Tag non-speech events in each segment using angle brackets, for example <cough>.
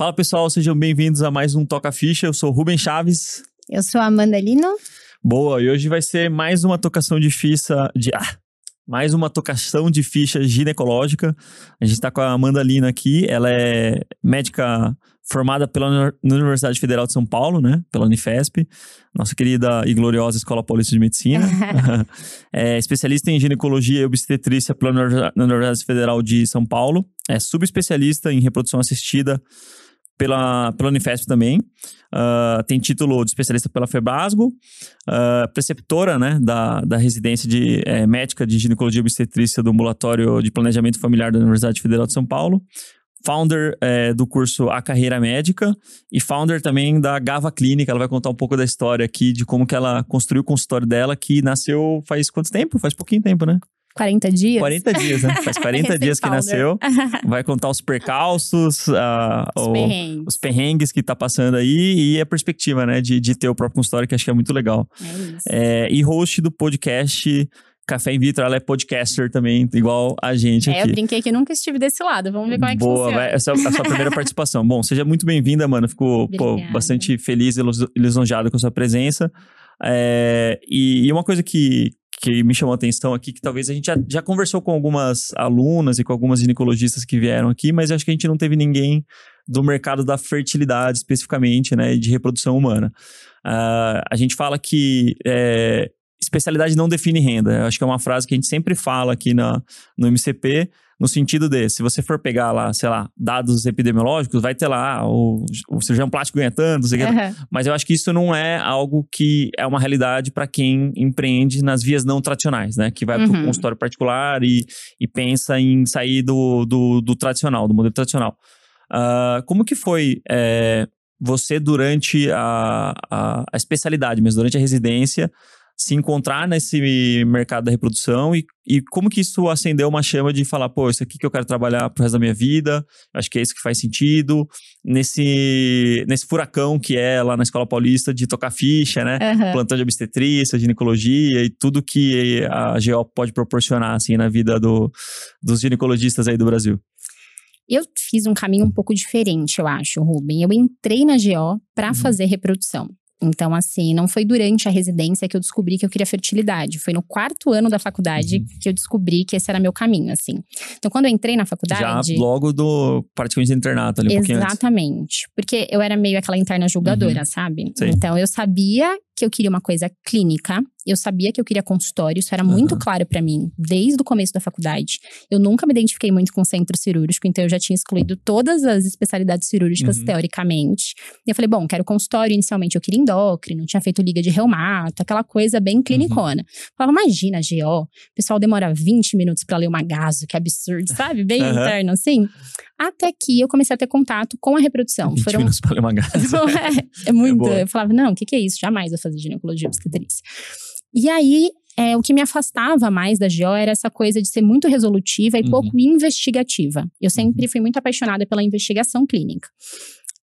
Fala pessoal, sejam bem-vindos a mais um Toca Ficha. Eu sou Rubem Chaves. Eu sou a Amanda Lino. Boa, e hoje vai ser mais uma tocação de ficha. De, ah, mais uma tocação de ficha ginecológica. A gente está com a Amanda Lino aqui. Ela é médica formada pela Universidade Federal de São Paulo, né? Pela Unifesp, nossa querida e gloriosa Escola Paulista de Medicina. <laughs> é especialista em ginecologia e obstetrícia pela Universidade Federal de São Paulo. É subespecialista em reprodução assistida pela, pela Unifesp também. Uh, tem título de especialista pela Febrasgo, uh, preceptora né, da, da residência de é, médica de ginecologia e obstetrícia do ambulatório de planejamento familiar da Universidade Federal de São Paulo founder é, do curso A Carreira Médica e founder também da Gava Clínica. Ela vai contar um pouco da história aqui, de como que ela construiu o consultório dela, que nasceu faz quanto tempo? Faz pouquinho tempo, né? 40 dias? 40 dias, né? Faz <laughs> 40 dias que nasceu. <laughs> Vai contar os percalços, uh, os, o, perrengues. os perrengues que tá passando aí e a perspectiva, né? De, de ter o próprio consultório, que acho que é muito legal. É isso. É, e host do podcast Café in Vitro, ela é podcaster também, igual a gente É, eu aqui. brinquei que nunca estive desse lado. Vamos ver como é que Boa, funciona. vai, essa é a sua primeira <laughs> participação. Bom, seja muito bem-vinda, mano. Fico pô, bastante feliz e lis- lisonjeado com a sua presença. É, e, e uma coisa que, que me chamou a atenção aqui, que talvez a gente já, já conversou com algumas alunas e com algumas ginecologistas que vieram aqui, mas acho que a gente não teve ninguém do mercado da fertilidade especificamente, né, de reprodução humana. Ah, a gente fala que é, especialidade não define renda. Acho que é uma frase que a gente sempre fala aqui na, no MCP, no sentido de, se você for pegar lá, sei lá, dados epidemiológicos, vai ter lá, ah, o, o cirurgião plástico ganha tanto, não sei que. Aham. mas eu acho que isso não é algo que é uma realidade para quem empreende nas vias não tradicionais, né? Que vai para o Uhum. consultório particular e, e pensa em sair do, do, do tradicional, do modelo tradicional. Ah, como que foi é, você durante a, a, a especialidade, mesmo durante a residência, se encontrar nesse mercado da reprodução e, e como que isso acendeu uma chama de falar, pô, isso aqui que eu quero trabalhar pro resto da minha vida, acho que é isso que faz sentido, nesse, nesse furacão que é lá na Escola Paulista de tocar ficha, né? Aham. Plantão de obstetrícia, ginecologia e tudo que a GO pode proporcionar, assim, na vida do, dos ginecologistas aí do Brasil. Eu fiz um caminho um pouco diferente, eu acho, Ruben. Eu entrei na GO para Uhum. fazer reprodução. Então, assim, não foi durante a residência que eu descobri que eu queria fertilidade. Foi no quarto ano da faculdade Uhum. que eu descobri que esse era meu caminho, assim. Então, quando eu entrei na Já faculdade. logo do praticamente do internato ali, um. Exatamente. Porque eu era meio aquela interna julgadora, sabe? Sim. Então eu sabia que eu queria uma coisa clínica, eu sabia que eu queria consultório, isso era muito Aham. claro pra mim desde o começo da faculdade. Eu nunca me identifiquei muito com centro cirúrgico, então eu já tinha excluído todas as especialidades cirúrgicas Uhum. teoricamente. E eu falei, bom, quero consultório. Inicialmente eu queria endócrino, tinha feito liga de reumato, aquela coisa Uhum. bem clinicona. Falava, imagina, GO, o pessoal demora 20 minutos pra ler uma gaso, que absurdo, sabe? Bem interno assim. Até que eu comecei a ter contato com a reprodução. 20 Foram minutos ler uma gás. é, é muito. boa. eu falava, não, o que, que é isso? Jamais vou fazer ginecologia obstetrícia. E aí, é, o que me afastava mais da GO era essa coisa de ser muito resolutiva e Uhum. pouco investigativa. Eu sempre fui muito apaixonada pela investigação clínica.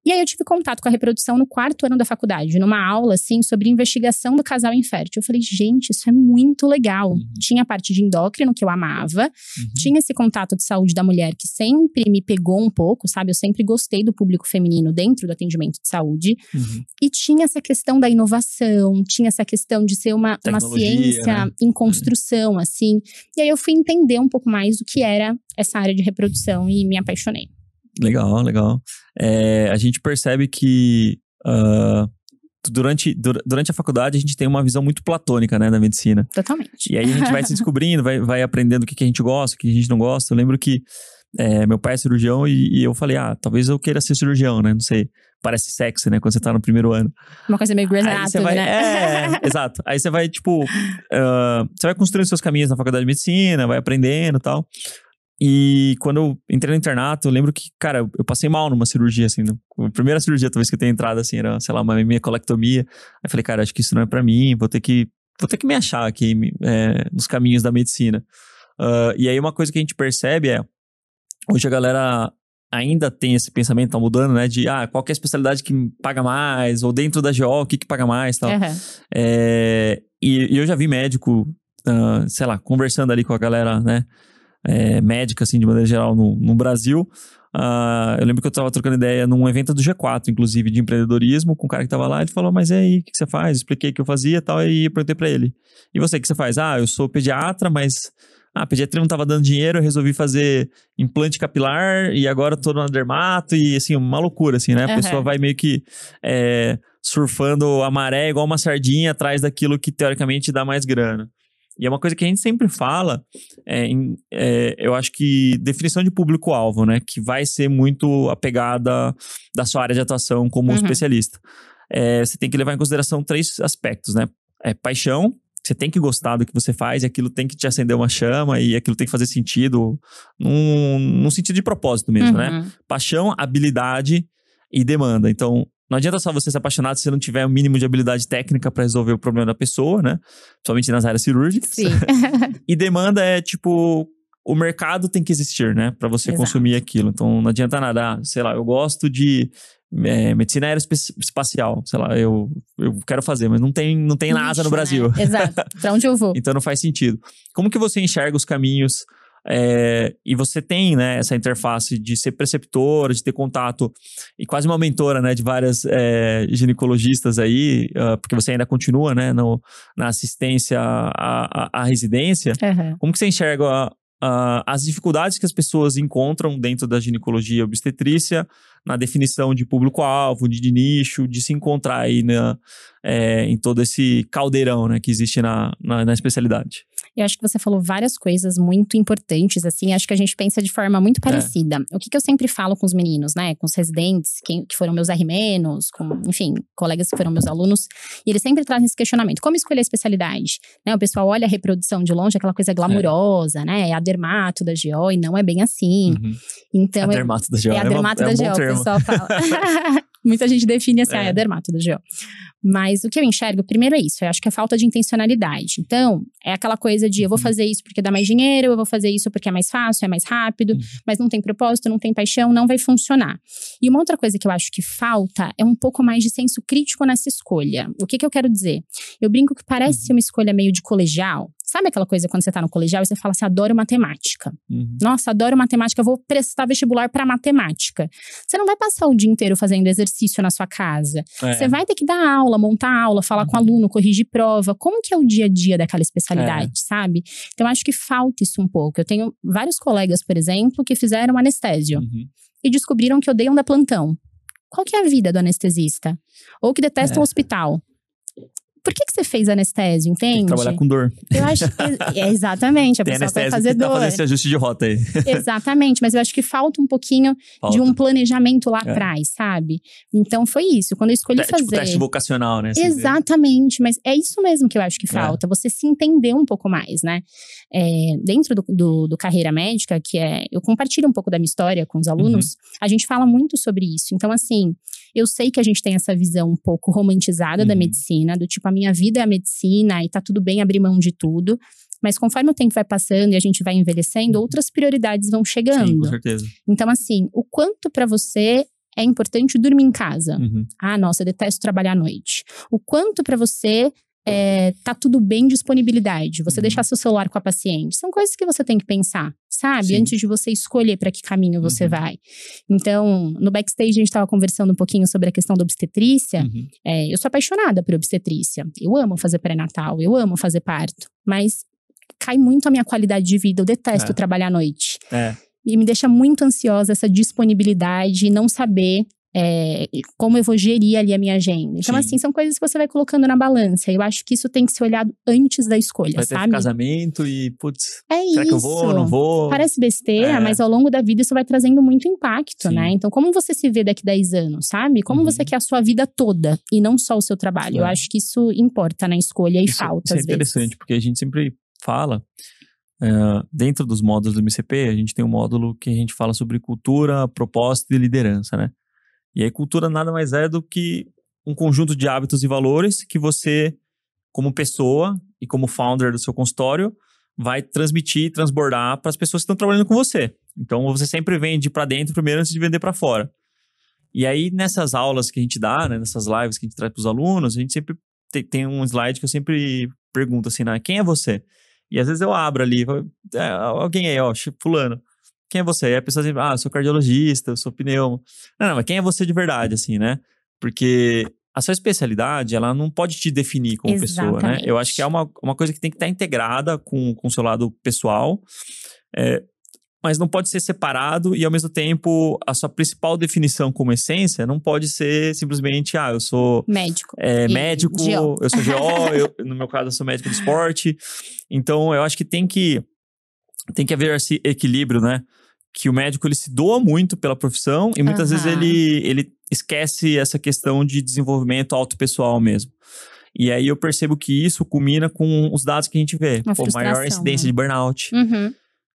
E aí eu tive contato com a reprodução no quarto ano da faculdade, numa aula assim sobre investigação do casal infértil. Eu falei, gente, isso é muito legal. Uhum. Tinha a parte de endócrino que eu amava, Uhum. tinha esse contato de saúde da mulher que sempre me pegou um pouco, sabe? Eu sempre gostei do público feminino dentro do atendimento de saúde. Uhum. E tinha essa questão da inovação, tinha essa questão de ser uma, uma ciência né? em construção, assim. E aí eu fui entender um pouco mais do que era essa área de reprodução e me apaixonei. Legal, legal. É, a gente percebe que ah, durante, dur- durante a faculdade a gente tem uma visão muito platônica, né, da medicina. Totalmente. E aí a gente vai se <laughs> descobrindo, vai, vai aprendendo o que, que a gente gosta, o que a gente não gosta. Eu lembro que é, meu pai é cirurgião e, e eu falei, ah, talvez eu queira ser cirurgião, né? Não sei. Parece sexy, né? Quando você tá no primeiro ano. Uma coisa meio Grey's Anatomy, vai, né? é, exato. Aí você vai, tipo, ah, você vai construindo seus caminhos na faculdade de medicina, vai aprendendo e tal. E quando eu entrei no internato, eu lembro que, cara, eu- passei mal numa cirurgia, assim. A primeira cirurgia, talvez, que eu tenha entrado, assim, era, sei lá, uma minha colectomia. Aí falei, cara, acho que isso não é pra mim, vou ter que, vou ter que me achar aqui é, nos caminhos da medicina. Ah, e aí uma coisa que a gente percebe é, hoje a galera ainda tem esse pensamento, tá mudando, né? De, ah, qual que é a especialidade que paga mais? Ou dentro da GO, o que que paga mais tal. Aham. É, e, e eu já vi médico, ah, sei lá, conversando ali com a galera, né? É, médica, assim, de maneira geral, no, no Brasil, Uh, eu lembro que eu tava trocando ideia num evento do G4, inclusive, de empreendedorismo, com um cara que tava lá, ele falou, mas e aí, o que, que você faz? Expliquei o que eu fazia e tal, e eu perguntei pra ele. E você, o que você faz? Ah, eu sou pediatra, mas ah, a pediatria não tava dando dinheiro, eu resolvi fazer implante capilar e agora tô no dermato e assim, uma loucura, assim, né? A uhum. pessoa vai meio que é, surfando a maré igual uma sardinha atrás daquilo que teoricamente dá mais grana. E é uma coisa que a gente sempre fala, é, em, é, eu acho que definição de público-alvo, né? Que vai ser muito apegada da sua área de atuação como uhum. especialista. É, você tem que levar em consideração três aspectos, né? É paixão, você tem que gostar do que você faz, e aquilo tem que te acender uma chama e aquilo tem que fazer sentido num, num sentido de propósito mesmo, né? uhum. né? Paixão, habilidade e demanda. Então, não adianta só você ser apaixonado se você não tiver o um mínimo de habilidade técnica para resolver o problema da pessoa, né? Principalmente nas áreas cirúrgicas. Sim. <laughs> e demanda é tipo o mercado tem que existir, né, para você Exato. consumir aquilo. Então não adianta nada, ah, sei lá, eu gosto de é, medicina aeroespacial, sei lá, eu, eu quero fazer, mas não tem, não tem NASA no Brasil. Né? Exato. Para onde eu vou? <laughs> então não faz sentido. Como que você enxerga os caminhos é, e você tem né, essa interface de ser preceptora, de ter contato e quase uma mentora né, de várias é, ginecologistas aí, uh, porque você ainda continua né, no, na assistência à, à, à residência. Uhum. Como que você enxerga uh, as dificuldades que as pessoas encontram dentro da ginecologia obstetrícia na definição de público-alvo, de, de, nicho, de se encontrar aí na, é, em todo esse caldeirão né, que existe na, na, na especialidade. Eu acho que você falou várias coisas muito importantes, assim. Acho que a gente pensa de forma muito é. parecida. É. O que, que eu sempre falo com os meninos, né? Com os residentes, que, que foram meus R-menos, com, enfim, colegas que foram meus alunos. E eles sempre trazem esse questionamento. Como escolher a especialidade? Né? O pessoal olha a reprodução de longe, aquela coisa glamurosa, é. né? É a dermato da GO e não é bem assim. Uhum. Então, a dermato da GO. É a dermato é, da GO, o pessoal fala. <laughs> Muita gente define assim, é. ah, é a dermato da GO. Mas o que eu enxergo, primeiro é isso, eu acho que é falta de intencionalidade. Então, é aquela coisa de eu vou uhum. fazer isso porque dá mais dinheiro, eu vou fazer isso porque é mais fácil, é mais rápido, uhum. mas não tem propósito, não tem paixão, não vai funcionar. E uma outra coisa que eu acho que falta é um pouco mais de senso crítico nessa escolha. O que, que eu quero dizer? Eu brinco que parece uhum. ser uma escolha meio de colegial, Sabe aquela coisa quando você tá no colegial e você fala assim, adoro matemática. Uhum. Nossa, adoro matemática, vou prestar vestibular para matemática. Você não vai passar o dia inteiro fazendo exercício na sua casa. É. Você vai ter que dar aula, montar aula, falar uhum. com o aluno, corrigir prova. Como que é o dia a dia daquela especialidade, é. sabe? Então, acho que falta isso um pouco. Eu tenho vários colegas, por exemplo, que fizeram anestésio. Uhum. E descobriram que odeiam da plantão. Qual que é a vida do anestesista? Ou que detestam o é. hospital por que, que você fez anestésio, entende? Tem que trabalhar com dor. Eu acho que, <laughs> é, exatamente, a Tem pessoa vai fazer que tá dor. fazer esse ajuste de rota aí. <laughs> exatamente, mas eu acho que falta um pouquinho falta. de um planejamento lá é. atrás, sabe? Então foi isso, quando eu escolhi tipo, fazer… teste vocacional, né? Exatamente, mas é isso mesmo que eu acho que é. falta, é. você se entender um pouco mais, né? É, dentro do, do, do, Carreira Médica, que é… Eu compartilho um pouco da minha história com os alunos, uhum. a gente fala muito sobre isso. Então assim, eu sei que a gente tem essa visão um pouco romantizada uhum. da medicina, do tipo, a minha vida é a medicina e tá tudo bem abrir mão de tudo. Mas conforme o tempo vai passando e a gente vai envelhecendo, uhum. outras prioridades vão chegando. Sim, com certeza. Então, assim, o quanto para você é importante dormir em casa. Uhum. Ah, nossa, eu detesto trabalhar à noite. O quanto para você é, tá tudo bem disponibilidade, você uhum. deixar seu celular com a paciente. São coisas que você tem que pensar, sabe? Sim. Antes de você escolher para que caminho você uhum. vai. Então, no backstage a gente estava conversando um pouquinho sobre a questão da obstetrícia. Uhum. É, eu sou apaixonada por obstetrícia. Eu amo fazer pré-natal, eu amo fazer parto. Mas cai muito a minha qualidade de vida. Eu detesto é. trabalhar à noite. É. E me deixa muito ansiosa essa disponibilidade, não saber é, como eu vou gerir ali a minha agenda. Então, Sim. assim, são coisas que você vai colocando na balança. Eu acho que isso tem que ser olhado antes da escolha, vai sabe? casamento e, putz, é será isso. que eu vou, não vou? Parece besteira, é. mas ao longo da vida isso vai trazendo muito impacto, Sim. né? Então, como você se vê daqui 10 anos, sabe? Como uhum. você quer a sua vida toda e não só o seu trabalho. É. Eu acho que isso importa na escolha e isso, falta, isso é interessante, vezes. porque a gente sempre fala Uh, dentro dos módulos do MCP, a gente tem um módulo que a gente fala sobre cultura, propósito e liderança, né? E aí, cultura nada mais é do que um conjunto de hábitos e valores que você, como pessoa e como founder do seu consultório, vai transmitir e transbordar para as pessoas que estão trabalhando com você. Então, você sempre vende para dentro primeiro antes de vender para fora. E aí, nessas aulas que a gente dá, né, nessas lives que a gente traz para os alunos, a gente sempre tem, tem, um slide que eu sempre pergunto assim, né, quem é você? E às vezes eu abro ali, é, alguém aí, ó, fulano. Quem é você? E a pessoa sempre, ah, eu sou cardiologista, eu sou pneumo. Não, não, mas quem é você de verdade, assim, né? Porque a sua especialidade, ela não pode te definir como pessoa, né? Exatamente. Eu acho que é uma, uma coisa que tem que estar integrada com com o seu lado pessoal, é, mas não pode ser separado e, ao mesmo tempo, a sua principal definição como essência não pode ser simplesmente, ah, eu sou Médico. é, médico, GO. eu sou GO, eu- <laughs> no meu caso eu sou médico do esporte. Então eu acho que tem que tem que haver esse equilíbrio, né? Que o médico ele se doa muito pela profissão e muitas vezes Aham. ele, ele esquece essa questão de desenvolvimento autopessoal mesmo. E aí eu percebo que isso culmina com os dados que a gente vê. Pô, maior incidência né? de burnout, Uhum.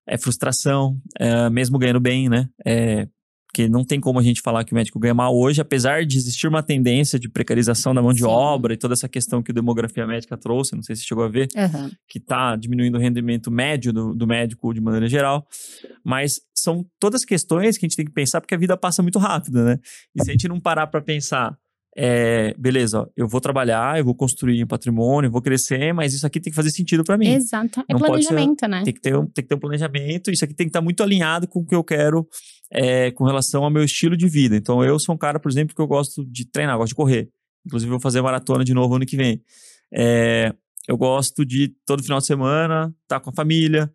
é frustração, é, mesmo ganhando bem, né? É, porque não tem como a gente falar que o médico ganha mal hoje, apesar de existir uma tendência de precarização da mão de Sim. obra e toda essa questão que a demografia médica trouxe, não sei se você chegou a ver, Aham. que está diminuindo o rendimento médio do, do médico de maneira geral. Mas são todas questões que a gente tem que pensar porque a vida passa muito rápido, né? E se a gente não parar para pensar, é, beleza, eu vou trabalhar, eu vou construir um patrimônio, vou crescer, mas isso aqui tem que fazer sentido para mim. Exato. É Não pode ser- planejamento, né? Tem que, ter um, tem que ter um planejamento, isso aqui tem que estar muito alinhado com o que eu quero é, com relação ao meu estilo de vida. Então, eu sou um cara, por exemplo, que eu gosto de treinar, gosto de correr. Inclusive, eu vou fazer maratona de novo ano que vem. É, eu gosto de, todo final de semana, estar com a família.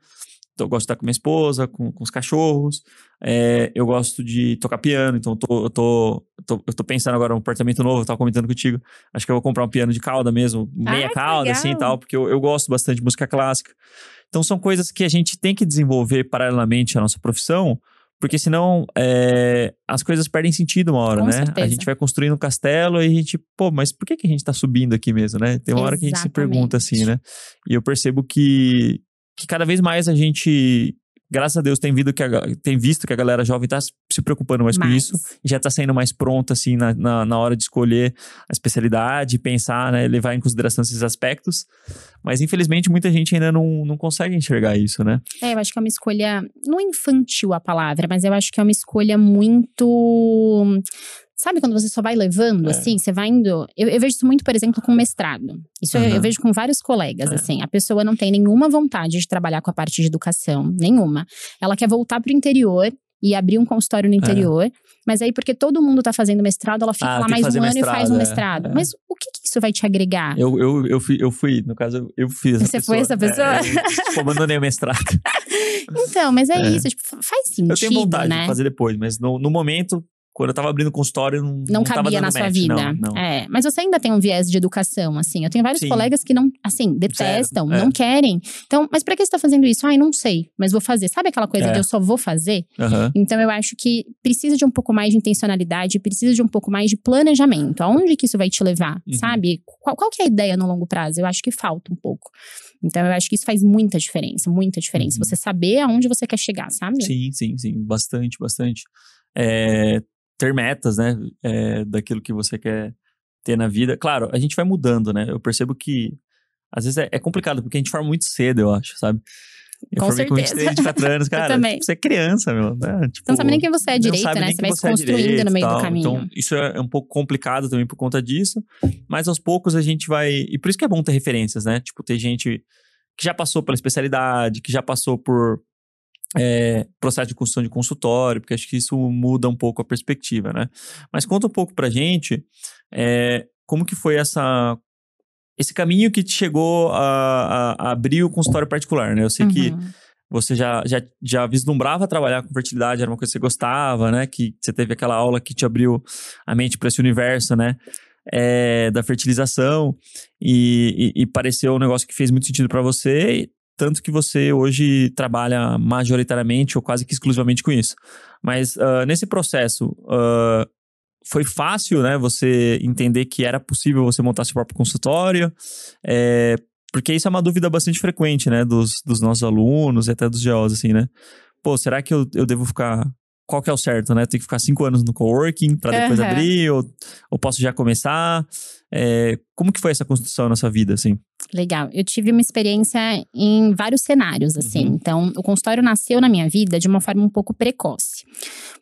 Então, eu gosto de estar com minha esposa, com, com os cachorros. É, eu gosto de tocar piano, então eu tô, eu, tô, eu, tô, eu tô pensando agora num apartamento novo, eu tava comentando contigo. Acho que eu vou comprar um piano de cauda mesmo, meia Ah, cauda, assim e tal, porque eu, eu gosto bastante de música clássica. Então são coisas que a gente tem que desenvolver paralelamente à nossa profissão, porque senão é, as coisas perdem sentido uma hora, Com né? certeza. A gente vai construindo um castelo e a gente, pô, mas por que, que a gente tá subindo aqui mesmo, né? Tem uma hora que a gente se pergunta assim, né? E eu percebo que, que cada vez mais a gente, graças a Deus, tem, visto que a, tem visto que a galera jovem tá se preocupando mais, com Mais. isso e já tá saindo mais pronta, assim, na, na, na hora de escolher a especialidade, pensar, né? Levar em consideração esses aspectos. Mas, infelizmente, muita gente ainda não, não consegue enxergar isso, né? É, eu acho que é uma escolha. Não é infantil a palavra, mas eu acho que é uma escolha muito. Sabe quando você só vai levando, É. assim? Você vai indo. Eu, eu vejo isso muito, por exemplo, com mestrado. Isso eu, Aham. eu vejo com vários colegas, É. assim. A pessoa não tem nenhuma vontade de trabalhar com a parte de educação, nenhuma. Ela quer voltar pro interior e abrir um consultório no interior. Mas aí, porque todo mundo tá fazendo mestrado, ela fica É. Ah, lá mais um ano e faz um é, mestrado. é. Mas o que, que isso vai te agregar? Eu, eu, eu, fui, eu fui, no caso, eu- eu fiz Você pessoa. foi essa pessoa? É, eu, tipo, abandonei o mestrado. <laughs> Então, mas é, É. isso. Tipo, faz sentido, Eu tenho vontade né? de fazer depois, mas no, no momento, quando eu tava abrindo consultório, não, não tava cabia na sua match, vida. Não, não. É, mas você ainda tem um viés de educação, assim. Eu tenho vários Sim. colegas que não, assim, detestam, é. não querem. Então, mas pra que você tá fazendo isso? Ai, não sei, mas vou fazer. Sabe aquela coisa É. de eu só vou fazer? Aham. Então, eu acho que precisa de um pouco mais de intencionalidade, precisa de um pouco mais de planejamento. Aonde que isso vai te levar, Uhum. sabe? Qual, qual que é a ideia no longo prazo? Eu acho que falta um pouco. Então, eu acho que isso faz muita diferença, muita diferença. Uhum. Você saber aonde você quer chegar, sabe? Sim, sim, sim. Bastante, bastante. É, ter metas, né? é, daquilo que você quer ter na vida. Claro, a gente vai mudando, né? Eu percebo que às vezes é, é complicado, porque a gente forma muito cedo, eu acho, sabe? Eu Com formei com certeza. 23, 24 anos, <laughs> cara. também. Você é criança, meu. Né? Tipo, Você não sabe nem quem você é direito, né? Você vai se é construindo direito no meio do tal. caminho. Então, isso é um pouco complicado também por conta disso. Mas aos poucos a gente vai. E por isso que é bom ter referências, né? Tipo, ter gente que já passou pela especialidade, que já passou por é, processo de construção de consultório, porque acho que isso muda um pouco a perspectiva, né? Mas conta um pouco pra gente é, como que foi essa. Esse caminho que te chegou a, a- a abrir o consultório particular, né? Eu sei que Uhum. você já, já, já vislumbrava trabalhar com fertilidade, era uma coisa que você gostava, né? Que você teve aquela aula que te abriu a mente para esse universo, né? É, da fertilização e, e, e pareceu um negócio que fez muito sentido para você, tanto que você hoje trabalha majoritariamente ou quase que exclusivamente com isso. Mas ah, nesse processo, ah, foi fácil, né? Você entender que era possível você montar seu próprio consultório, é, porque isso é uma dúvida bastante frequente, né? Dos, dos nossos alunos e até dos geólogos, assim, né? Pô, será que eu, eu devo ficar. Qual que é o certo, né? Tem que ficar cinco anos no coworking para depois Aham. abrir? Ou, ou posso já começar? É, como que foi essa construção na sua vida, assim? Legal. Eu tive uma experiência em vários cenários, assim. Uhum. Então, o consultório nasceu na minha vida de uma forma um pouco precoce.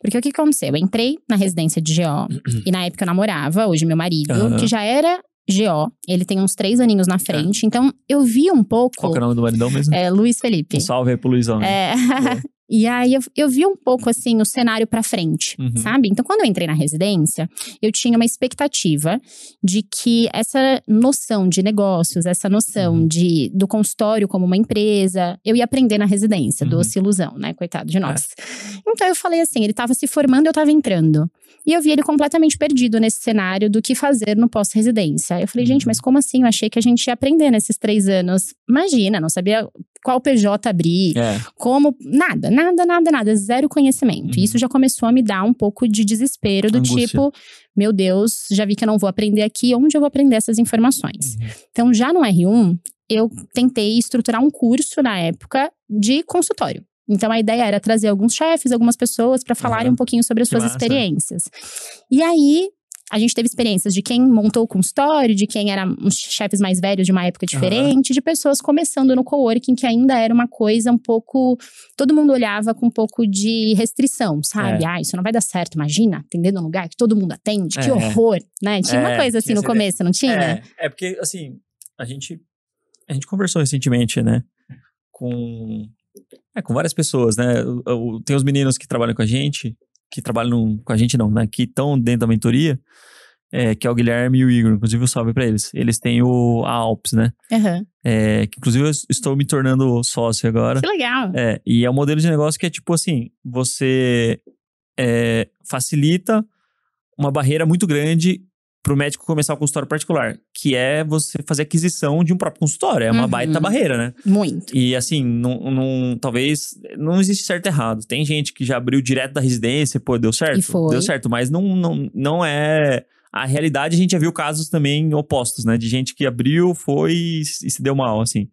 Porque o que aconteceu? Eu entrei na residência de GO <clears throat> e na época eu namorava, hoje meu marido, que já era GO. Ele tem uns três aninhos na frente. Então, eu vi um pouco. Qual é o nome do maridão mesmo? É, Luiz Felipe. Um salve aí pro Luizão. né? É. <laughs> E aí eu, eu vi um pouco assim o cenário para frente, Uhum. sabe? Então quando eu entrei na residência, eu tinha uma expectativa de que essa noção de negócios, essa noção Uhum. de do consultório como uma empresa, eu ia aprender na residência, Uhum. doce ilusão, né? Coitado de nós. Então eu falei assim, ele tava se formando, eu tava entrando. E eu vi ele completamente perdido nesse cenário do que fazer no pós-residência. Eu falei, Uhum. gente, mas como assim? Eu achei que a gente ia aprender nesses três anos. Imagina, não sabia qual PJ abrir, É. como. Nada, nada, nada, nada. Zero conhecimento. Uhum. E isso já começou a me dar um pouco de desespero, do Angústia. tipo, meu Deus, já vi que eu não vou aprender aqui, onde eu vou aprender essas informações? Uhum. Então, já no R1, eu tentei estruturar um curso na época de consultório. Então, a ideia era trazer alguns chefes, algumas pessoas para falarem um pouquinho sobre as Que suas massa. experiências. E aí, a gente teve experiências de quem montou o consultório, de quem era uns chefes mais velhos de uma época diferente, de pessoas começando no coworking, que ainda era uma coisa um pouco. Todo mundo olhava com um pouco de restrição, sabe? É. Ah, isso não vai dar certo, imagina, atendendo um lugar que todo mundo atende, que É. horror, né? Tinha uma É, coisa assim no começo, não tinha? É, é porque, assim, a gente, a gente conversou recentemente, né, com, é, com várias pessoas, né? Tem os meninos que trabalham com a gente, que trabalham com a gente não, né, que estão dentro da mentoria, é, que é o Guilherme e o Igor, inclusive um salve pra eles. Eles têm o, a Alps, né, Aham. é, que inclusive eu estou me tornando sócio agora. Que legal. É, e é um modelo de negócio que é tipo assim: você é, facilita uma barreira muito grande para o médico começar o consultório particular, que é você fazer aquisição de um próprio consultório. É uma Uhum. baita barreira, né? Muito. E assim, não, não- talvez não existe certo e errado. Tem gente que já abriu direto da residência, pô, deu certo? E foi. Deu certo, mas não, não, não é. A realidade, a gente já viu casos também opostos, né? De gente que abriu, foi e se deu mal, assim.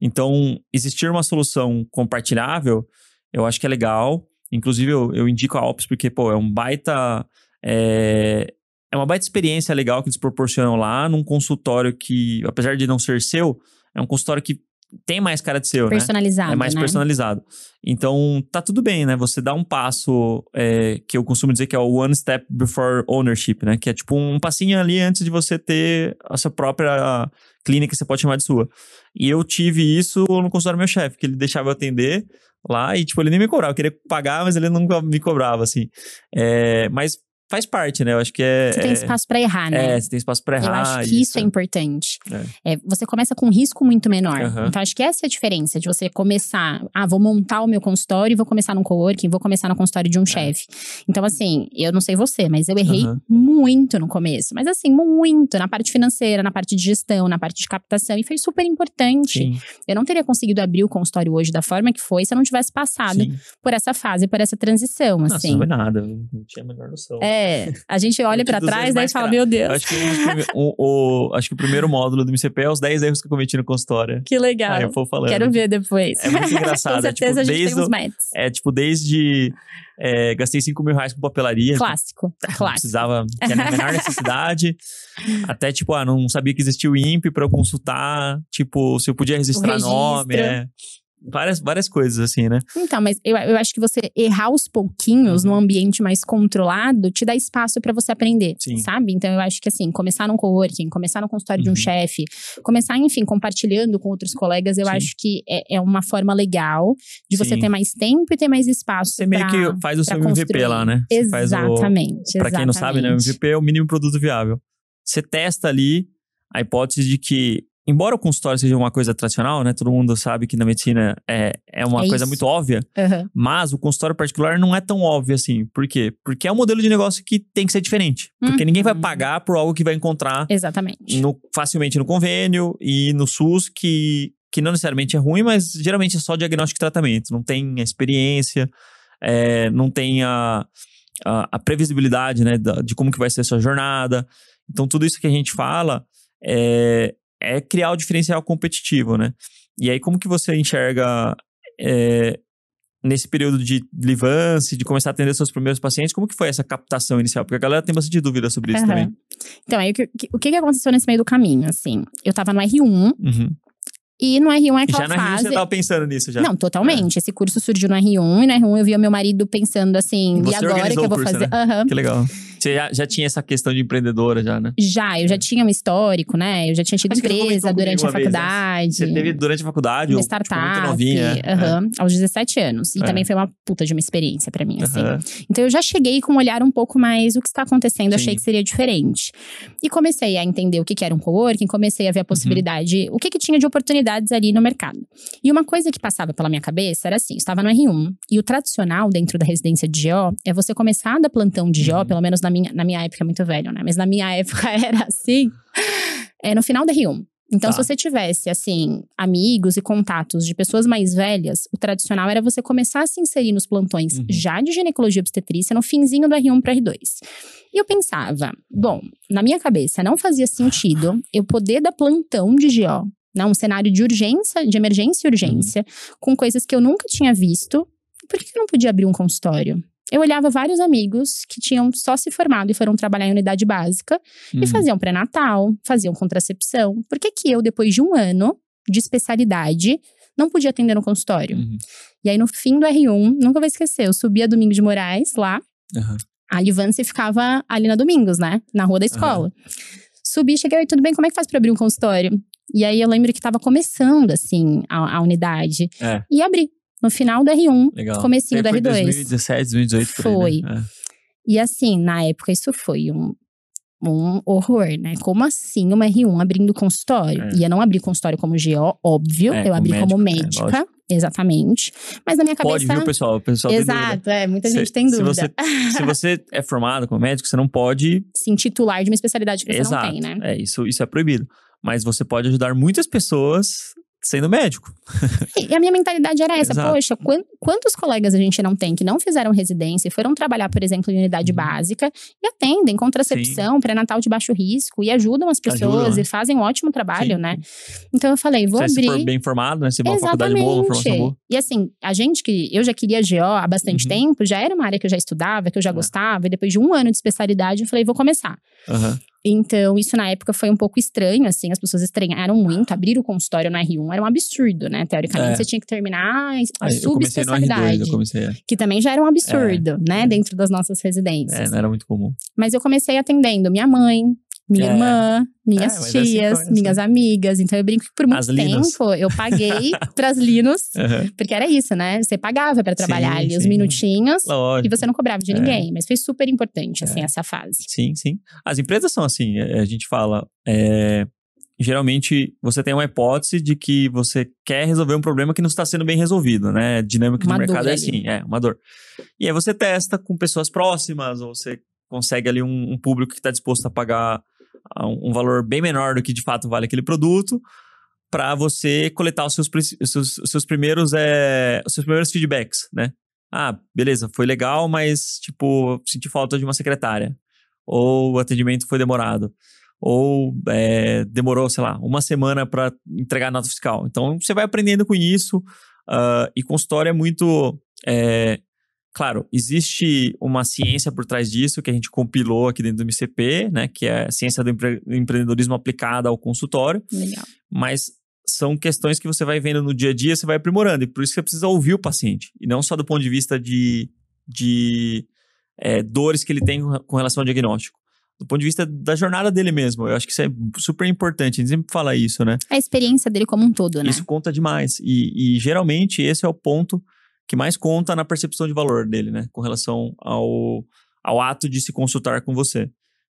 Então, existir uma solução compartilhável, eu acho que é legal. Inclusive, eu, eu indico a Alps porque, pô, é um baita. É, é uma baita experiência legal que eles proporcionam lá num consultório que, apesar de não ser seu, é um consultório que tem mais cara de seu, né? Personalizado. É mais né? personalizado. Então, tá tudo bem, né? Você dá um passo é, que eu costumo dizer que é o one step before ownership, né? Que é tipo um passinho ali antes de você ter a sua própria clínica, que você pode chamar de sua. E eu tive isso no consultório do meu chefe, que ele deixava eu atender lá e, tipo, ele nem me cobrava. Eu queria pagar, mas ele nunca me cobrava, assim. É, mas faz parte, né? Eu acho que é... Você tem é- espaço pra errar, né? É, você tem espaço pra errar. Eu acho que isso é importante. É. É, você começa com um risco muito menor. Aham. Então, acho que essa é a diferença de você começar. Ah, vou montar o meu consultório e vou começar no coworking, vou começar no consultório de um chefe. Então, assim, eu não sei você, mas eu errei É. Aham. muito no começo. Mas, assim, muito. Na parte financeira, na parte de gestão, na parte de captação. E foi super importante. Sim, Eu não teria conseguido abrir o consultório hoje da forma que foi se eu não tivesse passado sim. por essa fase, por essa transição, Nossa, assim. não é nada. Não tinha a menor noção. É, a gente olha dos trás mais fala, meu Deus, Acho que, o, o- acho que o primeiro módulo do MCP é os 10 erros que eu cometi no consultório. que legal. Aí eu vou falando. Quero ver depois. É muito <laughs> engraçado, Com é tipo, certeza a gente tem uns métodos. É tipo, desde. é, gastei 5 mil reais com papelaria. Clássico, Não clássico. precisava, era a menor necessidade. <laughs> até, tipo, ah, não sabia que existia o INPE pra eu consultar. Tipo, se eu podia registrar nome. É. Várias, várias coisas, assim, né? Então, mas eu, eu acho que você errar aos pouquinhos Uhum. num ambiente mais controlado te dá espaço pra você aprender, Sim. sabe? Então, eu acho que assim, começar num coworking, começar no consultório de um Uhum. chefe, começar, enfim, compartilhando com outros colegas, eu Sim. acho que é, é uma forma legal de você Sim. ter mais tempo e ter mais espaço Você meio pra- que faz o seu pra MVP construir. lá, né? Você faz o- Exatamente. Pra quem não sabe, né? O exatamente. MVP é o mínimo produto viável. Você testa ali a hipótese de que, embora o consultório seja uma coisa tradicional, né? Todo mundo sabe que na medicina é, é uma É coisa isso. muito óbvia, Aham. mas o consultório particular não é tão óbvio assim. Por quê? Porque é um modelo de negócio que tem que ser diferente. Porque ninguém vai Uhum. pagar por algo que vai encontrar Exatamente. no- facilmente no convênio e no SUS, que, que não necessariamente é ruim, mas geralmente é só diagnóstico e tratamento. Não tem a experiência, é, não tem a, a, a previsibilidade né, da- de como que vai ser a sua jornada. Então, tudo isso que a gente fala é, é criar o diferencial competitivo, né? E aí, como que você enxerga é, nesse período de livance, de começar a atender seus primeiros pacientes, como que foi essa captação inicial? Porque a galera tem bastante dúvida sobre isso Aham. também. Então, aí, o que, o que aconteceu nesse meio do caminho, assim? Eu tava no R1, Uhum. e no R1 é aquela já na Rio fase... você tava pensando nisso já. Não, totalmente. Esse curso surgiu no R1, e no R1 eu via meu marido pensando assim, E e, você agora que eu vou curso, fazer? né? Aham. Que legal. Você já, já tinha essa questão de empreendedora já, né? Já, eu já tinha um histórico, né? Eu já tinha tido Acho empresa durante a uma vez, né? faculdade. Você teve durante a faculdade, uma ou, tipo, startup, muito novinha. é. aham, aos 17 anos. E É. também foi uma puta de uma experiência pra mim, assim. Aham. Então eu já cheguei com um olhar um pouco mais o que está acontecendo, Sim. achei que seria diferente. E comecei a entender o que, que era um coworking, comecei a Uhum. ver a possibilidade, o que, que tinha de oportunidades ali no mercado. E uma coisa que passava pela minha cabeça era assim: eu estava no R1, e o tradicional dentro da residência de GO é você começar a dar plantão de GO, Uhum. pelo menos na minha, na minha época é muito velho, né? Mas na minha <laughs> época era assim, é no final da R1. Então, Tá. se você tivesse, assim, amigos e contatos de pessoas mais velhas, o tradicional era você começar a se inserir nos plantões Uhum. já de ginecologia obstetrícia no finzinho do R1 para R2. E eu pensava, bom, na minha cabeça não fazia sentido eu poder dar plantão de GO, né, um cenário de urgência, de emergência e urgência, com coisas que eu nunca tinha visto. Por que eu não podia abrir um consultório? Eu olhava vários amigos que tinham só se formado e foram trabalhar em unidade básica e Uhum. faziam pré-natal, faziam contracepção. Por que que eu, depois de um ano de especialidade, não podia atender no consultório? Uhum. E aí, no fim do R1, nunca vou esquecer, eu subia Domingo de Moraes, lá. Aham. A Livance ficava ali na Domingos, né? Na rua da escola. Subi, cheguei, "Oi, tudo bem? Como é que faz pra abrir um consultório? E aí, eu lembro que tava começando, assim, a, a unidade. É. E abri. No final do R1, Legal. comecinho do Foi R2. 2017, 2018, por aí, Foi. né? É. E assim, na época, isso foi um, um horror, né? Como assim uma R1 abrindo consultório? É. E eu não abri consultório como GO, óbvio. É, eu como abri como médico, é, médica, exatamente. Mas na minha cabeça. Pode, viu, pessoal? O pessoal. Exato, é, muita Se- gente tem se dúvida. você- Se você é formado como médico, você não pode. Sim, titular de uma especialidade que você Exato. não tem, né? É, isso, isso é proibido. Mas você pode ajudar muitas pessoas sendo médico. E a minha mentalidade era essa, Exato. poxa, quan- quantos colegas a gente não tem que não fizeram residência e foram trabalhar, por exemplo, em unidade Uhum. básica e atendem contracepção, pré-natal de baixo risco e ajudam as pessoas Ajudam, né? e fazem um ótimo trabalho, Sim. né? Então eu falei, vou Se abrir. for bem informado, né? Se for uma faculdade boa, uma formação boa. E assim, a gente que eu já queria GO há bastante Uhum. tempo, já era uma área que eu já estudava, que eu já É. gostava, e depois de um ano de especialidade, eu falei, vou começar. Aham. Então, isso na época foi um pouco estranho, assim, as pessoas estranharam muito. Abrir o consultório no R1 era um absurdo, né? Teoricamente, É. você tinha que terminar a R2, subespecialidade. eu comecei. É, Que também já era um absurdo, né? é. Dentro das nossas residências. É, não era muito comum. Mas eu comecei atendendo minha mãe, minha É. irmã, minhas É, mas assim tias, começa. minhas amigas. Então eu brinco que por muito As linos. tempo eu paguei <laughs> pras linos, Aham. porque era isso, né? Você pagava pra trabalhar Sim, ali os sim. minutinhos Lógico. e você não cobrava de É. ninguém. Mas foi super importante, assim, É. essa fase. Sim, sim. As empresas são assim, é, a gente fala. é, geralmente você tem uma hipótese de que você quer resolver um problema que não está sendo bem resolvido, né? Dinâmica Uma de mercado é ali. assim, é uma dor. E aí você testa com pessoas próximas, ou você consegue ali um, um público que está disposto a pagar um, valor bem menor do que de fato vale aquele produto, para você coletar os seus, seus, seus primeiros é, os seus primeiros feedbacks, né? Ah, beleza, foi legal, mas tipo senti falta de uma secretária ou o atendimento foi demorado, ou é, demorou, sei lá, uma semana para entregar a nota fiscal. Então você vai aprendendo com isso, ah, e consultório é muito. é, claro, existe uma ciência por trás disso que a gente compilou aqui dentro do MCP, né, que é a ciência do empre- empreendedorismo aplicada ao consultório, Legal. mas são questões que você vai vendo no dia a dia, você vai aprimorando. E por isso que você precisa ouvir o paciente. E não só do ponto de vista de, de é, dores que ele tem com relação ao diagnóstico. Do ponto de vista da jornada dele mesmo. Eu acho que isso é super importante. A gente sempre fala isso, né? A experiência dele como um todo, né? Isso conta demais. E, e geralmente esse é o ponto que mais conta na percepção de valor dele, né? Com relação ao, ao ato de se consultar com você.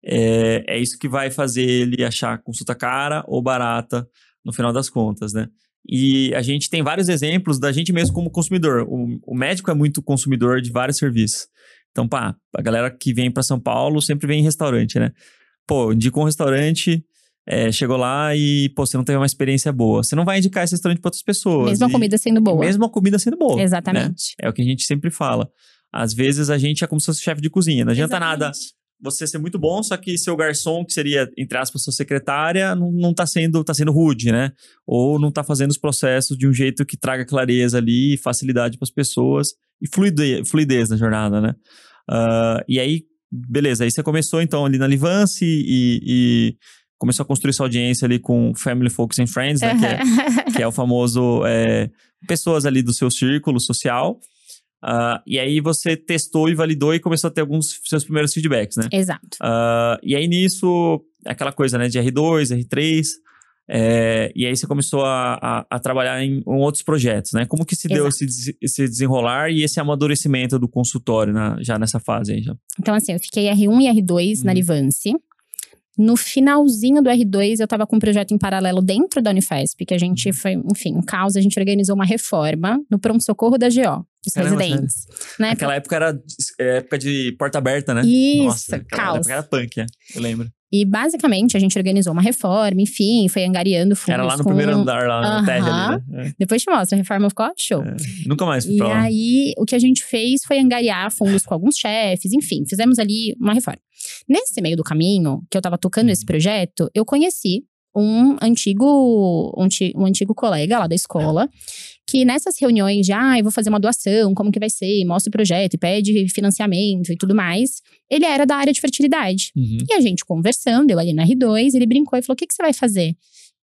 É, é isso que vai fazer ele achar consulta cara ou barata no final das contas, né? E a gente tem vários exemplos da gente mesmo como consumidor. O, o médico é muito consumidor de vários serviços. Então, pá, a galera que vem para São Paulo sempre vem em restaurante, né? Pô, indicou um restaurante, é, chegou lá e, pô, você não teve uma experiência boa. Você não vai indicar esse restaurante para outras pessoas. Mesmo a comida sendo boa. Mesmo a comida sendo boa. né? Exatamente. É o que a gente sempre fala. Às vezes a gente é como se fosse chefe de cozinha. Não adianta nada Exatamente. você ser muito bom, só que seu garçom, que seria, entre aspas, sua secretária, não, não tá sendo, tá sendo rude, né? Ou não tá fazendo os processos de um jeito que traga clareza ali, facilidade para as pessoas e fluidez, fluidez na jornada, né? Ah, e aí, beleza, aí você começou então ali na Livance e, e começou a construir sua audiência ali com Family, Folks and Friends, né? Que é, que é o famoso é, pessoas ali do seu círculo social. Uh, e aí você testou e validou e começou a ter alguns seus primeiros feedbacks, né? Exato. Uh, e aí nisso, aquela coisa, né, de R2, R3, é, e aí você começou a, a, a trabalhar em, em, outros projetos, né? Como que se deu esse, esse, desenrolar e esse amadurecimento do consultório na, já nessa fase aí? Já? Então, assim, eu fiquei R1 e R2 uhum. na Livance. No finalzinho do R2, eu estava com um projeto em paralelo dentro da Unifesp, que a gente foi, enfim, um caos, a gente organizou uma reforma no pronto-socorro da GO, dos Caramba, residentes. Né? Naquela época era é, época de porta aberta, né? Isso, Nossa, caos. Época era punk, é, eu lembro. E basicamente a gente organizou uma reforma, enfim, foi angariando fundos. Era lá no com... primeiro andar, lá -huh. térreo ali, né? É. Depois te mostro, a reforma ficou show. É. Nunca mais fui E lá. aí, o que a gente fez foi angariar fundos com alguns chefes, enfim, fizemos ali uma reforma. Nesse meio do caminho, que eu tava tocando esse uhum. projeto, eu conheci um antigo, um, um, antigo colega lá da escola, que nessas reuniões de, ah, eu vou fazer uma doação, como que vai ser, mostra o projeto e pede financiamento e tudo mais, ele era da área de fertilidade. Uhum. E a gente conversando, eu ali na R2, ele brincou e falou, o que, que você vai fazer?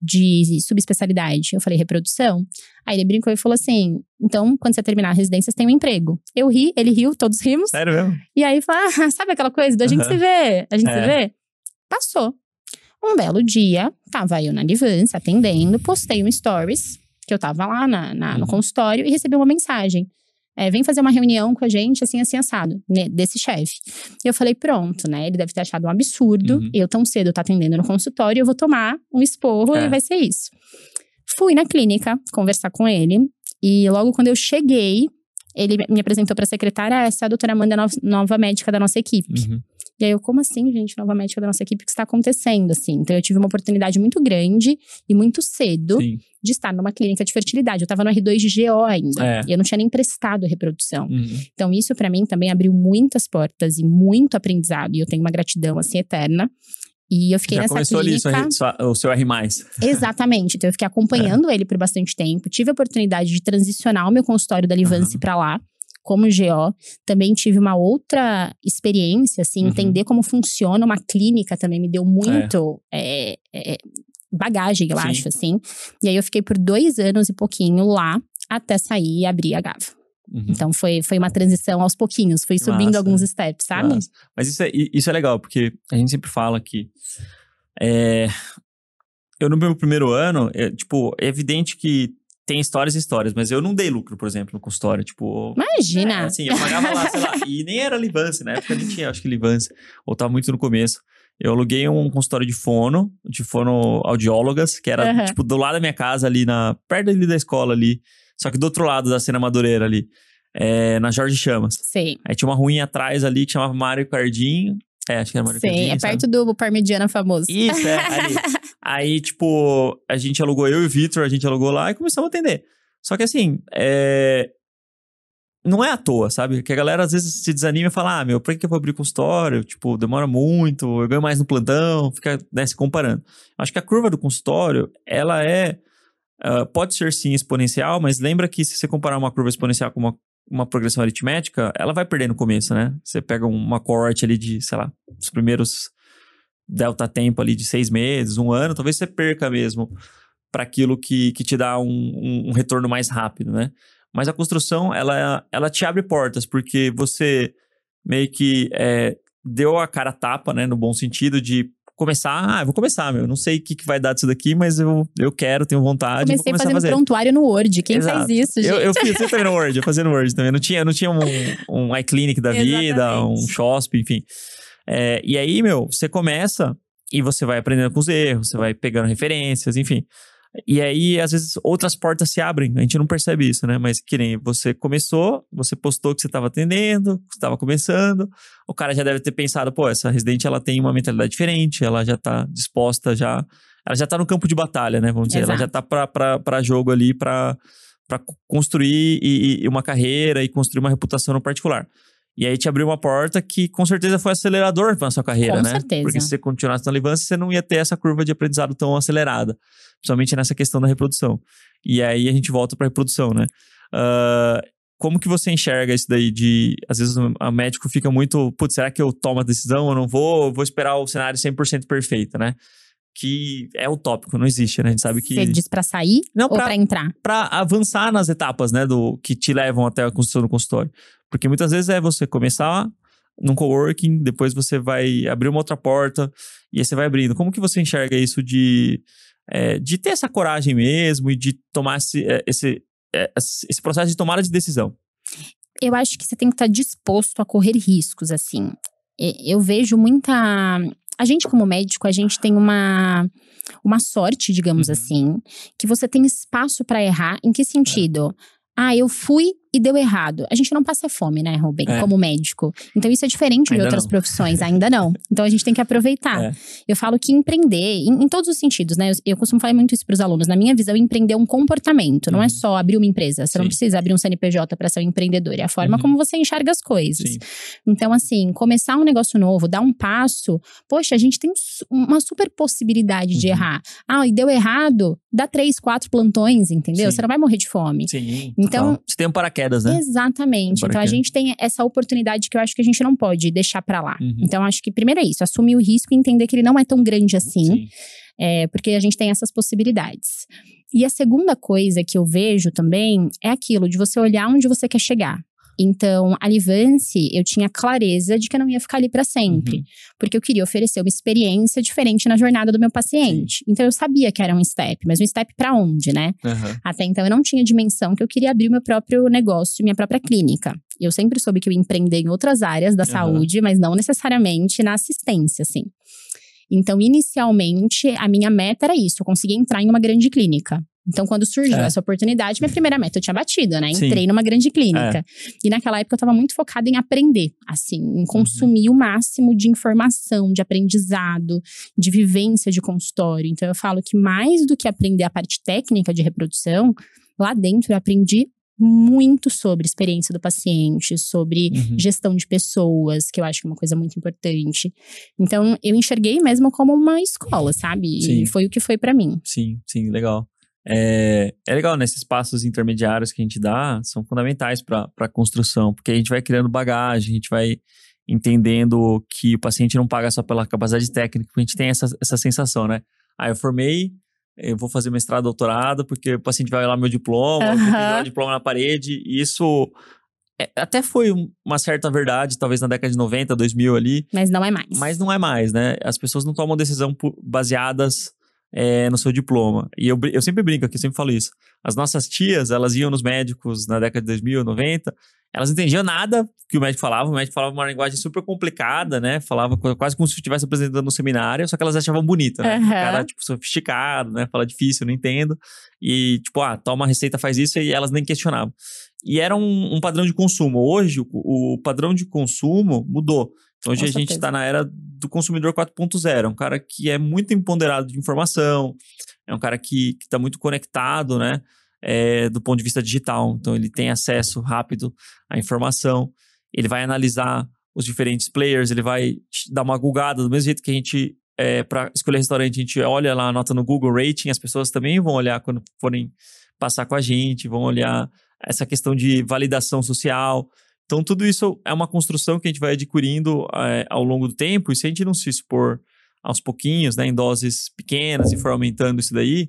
de subespecialidade. Eu falei, reprodução. Aí ele brincou e falou assim: então, quando você terminar a residência, você tem um emprego. Eu ri, ele riu, todos rimos. Sério mesmo? E aí falou: ah, sabe aquela coisa da gente uhum. se vê? A gente é. se vê? Passou. Um belo dia, tava eu na Livância atendendo, postei um stories, que eu tava lá na, na, no uhum. consultório, e recebi uma mensagem. É, vem fazer uma reunião com a gente, assim, assim, assado, né, desse chefe. Eu falei, pronto, né? Ele deve ter achado um absurdo. Uhum. Eu tão cedo tá atendendo no consultório, eu vou tomar um esporro é. e vai ser isso. Fui na clínica conversar com ele. E logo quando eu cheguei, ele me apresentou para a secretária, essa é a doutora Amanda, nova médica da nossa equipe. Uhum. E aí eu, como assim, gente, nova médica da nossa equipe, o que está acontecendo, assim? Então eu tive uma oportunidade muito grande e muito cedo Sim. de estar numa clínica de fertilidade. Eu estava no R2 de GO ainda. É. E eu não tinha nem prestado a reprodução. Uhum. Então isso para mim também abriu muitas portas e muito aprendizado. E eu tenho uma gratidão, assim, eterna. E eu fiquei Já nessa começou clínica. ali sua, o seu R. Exatamente. Então eu fiquei acompanhando é. ele por bastante tempo. Tive a oportunidade de transicionar o meu consultório da Livance uhum. para lá como GO. Também tive uma outra experiência, assim, uhum. entender como funciona uma clínica também me deu muito é. É, é, bagagem, eu Sim. acho, assim. E aí eu fiquei por dois anos e pouquinho lá, até sair e abrir a Gava. Uhum. Então foi, foi uma transição aos pouquinhos, fui subindo alguns steps, sabe? Mas isso é, isso é legal, porque a gente sempre fala que. É, eu, no meu primeiro ano, é, tipo, é evidente que tem histórias e histórias, mas eu não dei lucro, por exemplo, no consultório. Tipo. Imagina! É, assim, eu pagava lá, sei lá, <laughs> e nem era Livance, na época nem tinha, acho que Livance, ou tava muito no começo. Eu aluguei um consultório de fono, de fono audiólogas, que era, uhum. tipo, do lado da minha casa, ali na. perto ali da escola ali. Só que do outro lado da cena madureira ali. É, na Jorge Chamas. Sim. Aí tinha uma ruinha atrás ali que chamava Mário Cardinho. É, acho que era Mário Sim, Cardinho. é perto sabe? do Parmigiana famoso. Isso, é, <laughs> ali. Aí, tipo, a gente alugou, eu e o Victor, a gente alugou lá e começamos a atender. Só que assim, é... não é à toa, sabe? Que a galera às vezes se desanima e fala: ah, meu, por que eu vou abrir consultório? Tipo, demora muito, eu ganho mais no plantão, fica né, se comparando. Acho que a curva do consultório, ela é. Uh, pode ser sim exponencial, mas lembra que se você comparar uma curva exponencial com uma, uma progressão aritmética, ela vai perder no começo, né? Você pega uma cohort ali de, sei lá, os primeiros delta tempo ali de seis meses, um ano, talvez você perca mesmo para aquilo que, que te dá um, um, um, retorno mais rápido, né? Mas a construção, ela, ela te abre portas, porque você meio que é, deu a cara tapa, né? No bom sentido de começar, ah, eu vou começar, meu, não sei o que, que vai dar disso daqui, mas eu, eu quero, tenho vontade, Comecei fazendo a fazer. prontuário no Word, quem Exato. faz isso, gente? Eu, eu fiz eu também no Word, eu fazia no Word também, não tinha, não tinha um, um iClinic da vida, um Shosp, enfim. É, e aí, meu, você começa e você vai aprendendo com os erros, você vai pegando referências, enfim. E aí, às vezes, outras portas se abrem. A gente não percebe isso, né? Mas que nem você começou, você postou que você estava atendendo, que estava começando. O cara já deve ter pensado, pô, essa residente ela tem uma mentalidade diferente, ela já está disposta já. Ela já está no campo de batalha, né? Vamos dizer, Exato. ela já está para jogo ali para construir e, e uma carreira e construir uma reputação no particular. E aí te abriu uma porta que com certeza foi acelerador para sua carreira, com né? Certeza. Porque se você continuasse na Livância, você não ia ter essa curva de aprendizado tão acelerada. Principalmente nessa questão da reprodução. E aí a gente volta para reprodução, né? Uh, como que você enxerga isso daí de... Às vezes o médico fica muito... Putz, será que eu tomo a decisão ou não vou? Vou esperar o cenário 100% perfeito, né? Que é utópico, não existe, né? A gente sabe que. Você diz pra sair Não, ou pra- pra entrar? Pra avançar nas etapas, né, do que te levam até a construção do consultório. Porque muitas vezes é você começar num coworking, depois você vai abrir uma outra porta e aí você vai abrindo. Como que você enxerga isso de, é, de ter essa coragem mesmo e de tomar esse, é, esse, é, esse processo de tomada de decisão? Eu acho que você tem que estar disposto a correr riscos, assim. Eu vejo muita. A gente, como médico, a gente tem uma, uma sorte, digamos Uhum. assim, que você tem espaço pra errar. Em que sentido? Ah, eu fui e deu errado. A gente não passa fome, né, Rubem, É. como médico. Então isso é diferente de Ainda outras não. profissões, <laughs> ainda não. Então a gente tem que aproveitar. É. Eu falo que empreender, em, em todos os sentidos, né? Eu, eu costumo falar muito isso pros alunos. Na minha visão, empreender é um comportamento, não é Uhum. só abrir uma empresa. Você não Sim. precisa abrir um CNPJ para ser um empreendedor. É a forma Uhum. como você enxerga as coisas. Sim. Então, assim, começar um negócio novo, dar um passo, poxa, a gente tem um uma super possibilidade de Uhum. errar. Ah, e deu errado, dá três, quatro plantões, entendeu? Sim. Você não vai morrer de fome. Sim. Então-. Você tem um paraquedas, né? Exatamente. Então a Paraquedas. gente tem essa oportunidade que eu acho que a gente não pode deixar pra lá. Uhum. Então acho que primeiro é isso, assumir o risco e entender que ele não é tão grande assim, Sim. é, porque a gente tem essas possibilidades. E a segunda coisa que eu vejo também é aquilo de você olhar onde você quer chegar. Então, a Livance, eu tinha clareza de que eu não ia ficar ali pra sempre, Uhum. porque eu queria oferecer uma experiência diferente na jornada do meu paciente. Então, eu sabia que era um step, mas um step pra onde, né? Aham. Até então eu não tinha dimensão que eu queria abrir o meu próprio negócio, minha própria clínica. Eu sempre soube que eu ia empreender em outras áreas da Aham. saúde, mas não necessariamente na assistência, assim. Então, inicialmente, a minha meta era isso, eu conseguia entrar em uma grande clínica. Então, quando surgiu É. essa oportunidade, minha primeira meta eu tinha batido, né? Sim. É. Entrei numa grande clínica. E naquela época eu tava muito focada em aprender, assim, Uhum. em consumir o máximo de informação, de aprendizado, de vivência de consultório. Então eu falo que mais do que aprender a parte técnica de reprodução, lá dentro eu aprendi muito sobre experiência do paciente, sobre Uhum. gestão de pessoas, que eu acho que é uma coisa muito importante. Então eu enxerguei mesmo como uma escola, sabe? Sim. E foi o que foi pra mim. Sim, sim, legal. É, é legal, né? Esses passos intermediários que a gente dá são fundamentais para a construção, porque a gente vai criando bagagem, a gente vai entendendo que o paciente não paga só pela capacidade técnica, porque a gente tem essa, essa sensação, né? Ah, eu formei, eu vou fazer mestrado, doutorado, porque o paciente vai olhar meu diploma, eu vou o diploma na parede, e isso é- até foi um- uma certa verdade, talvez na década de 90, 2000 ali, Mas não é mais. mas não é mais, né? As pessoas não tomam decisão baseadas é, no seu diploma. E eu, eu sempre brinco aqui, eu sempre falo isso. As nossas tias, elas iam nos médicos na década de 2000, 90, elas não entendiam nada que o médico falava. O médico falava uma linguagem super complicada, né? Falava quase como se estivesse apresentando no seminário, só que elas achavam bonita, né? Aham. O cara, tipo, sofisticado, né? Fala difícil, não entendo. E, tipo, ah, toma a receita, faz isso, e elas nem questionavam. E era um, um padrão de consumo. Hoje, o, o padrão de consumo mudou. Hoje Com a gente está na era do consumidor 4.0. É um cara que é muito empoderado de informação, é um cara que está muito conectado, né? é, do ponto de vista digital. Então, ele tem acesso rápido à informação, ele vai analisar os diferentes players, ele vai dar uma googada, do mesmo jeito que a gente, para escolher restaurante, a gente olha lá a nota no Google Rating, as pessoas também vão olhar quando forem passar com a gente, vão olhar essa questão de validação social. Então, tudo isso é uma construção que a gente vai adquirindo é, ao longo do tempo, e se a gente não se expor aos pouquinhos, né, em doses pequenas, e for aumentando isso daí,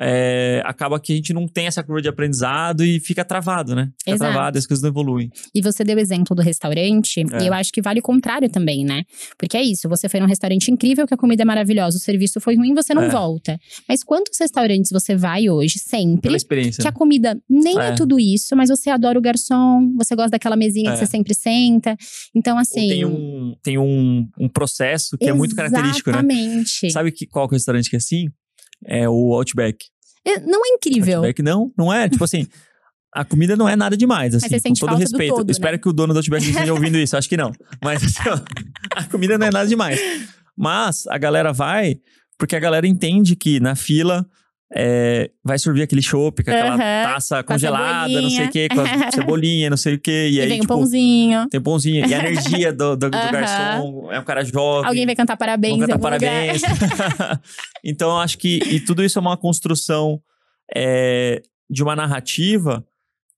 é, acaba que a gente não tem essa curva de aprendizado e fica travado, né? Fica Exato. travado as coisas não evoluem. E você deu o exemplo do restaurante, É. e eu acho que vale o contrário também, né? Porque é isso, você foi num restaurante incrível, que a comida é maravilhosa, o serviço foi ruim, você não É. volta. Mas quantos restaurantes você vai hoje, sempre, que a né? comida nem é. É. tudo isso, mas você adora o garçom, você gosta daquela mesinha que É. você sempre senta. Então, Ou assim. tem um, tem um, um processo que é muito característico, né? Exatamente. Sabe que, qual que é o restaurante que é assim? É o Outback. É, Não é incrível. Outback não, não é. Tipo assim, a comida não é nada demais, assim, com todo respeito. todo, Espero né? que o dono do Outback esteja <laughs> ouvindo isso, acho que não. Mas assim, ó, a comida não é nada demais. Mas a galera vai porque a galera entende que na fila é, vai servir aquele chopp com aquela Aham, taça congelada, não sei o quê, com a <laughs> cebolinha, não sei o quê. E, E, aí, vem um tipo, pãozinho. tem pãozinho. E a energia do, do, do Aham. garçom é um cara jovem. Alguém vai cantar parabéns. Vão em cantar parabéns. <laughs> <laughs> então, eu acho que e tudo isso é uma construção é, de uma narrativa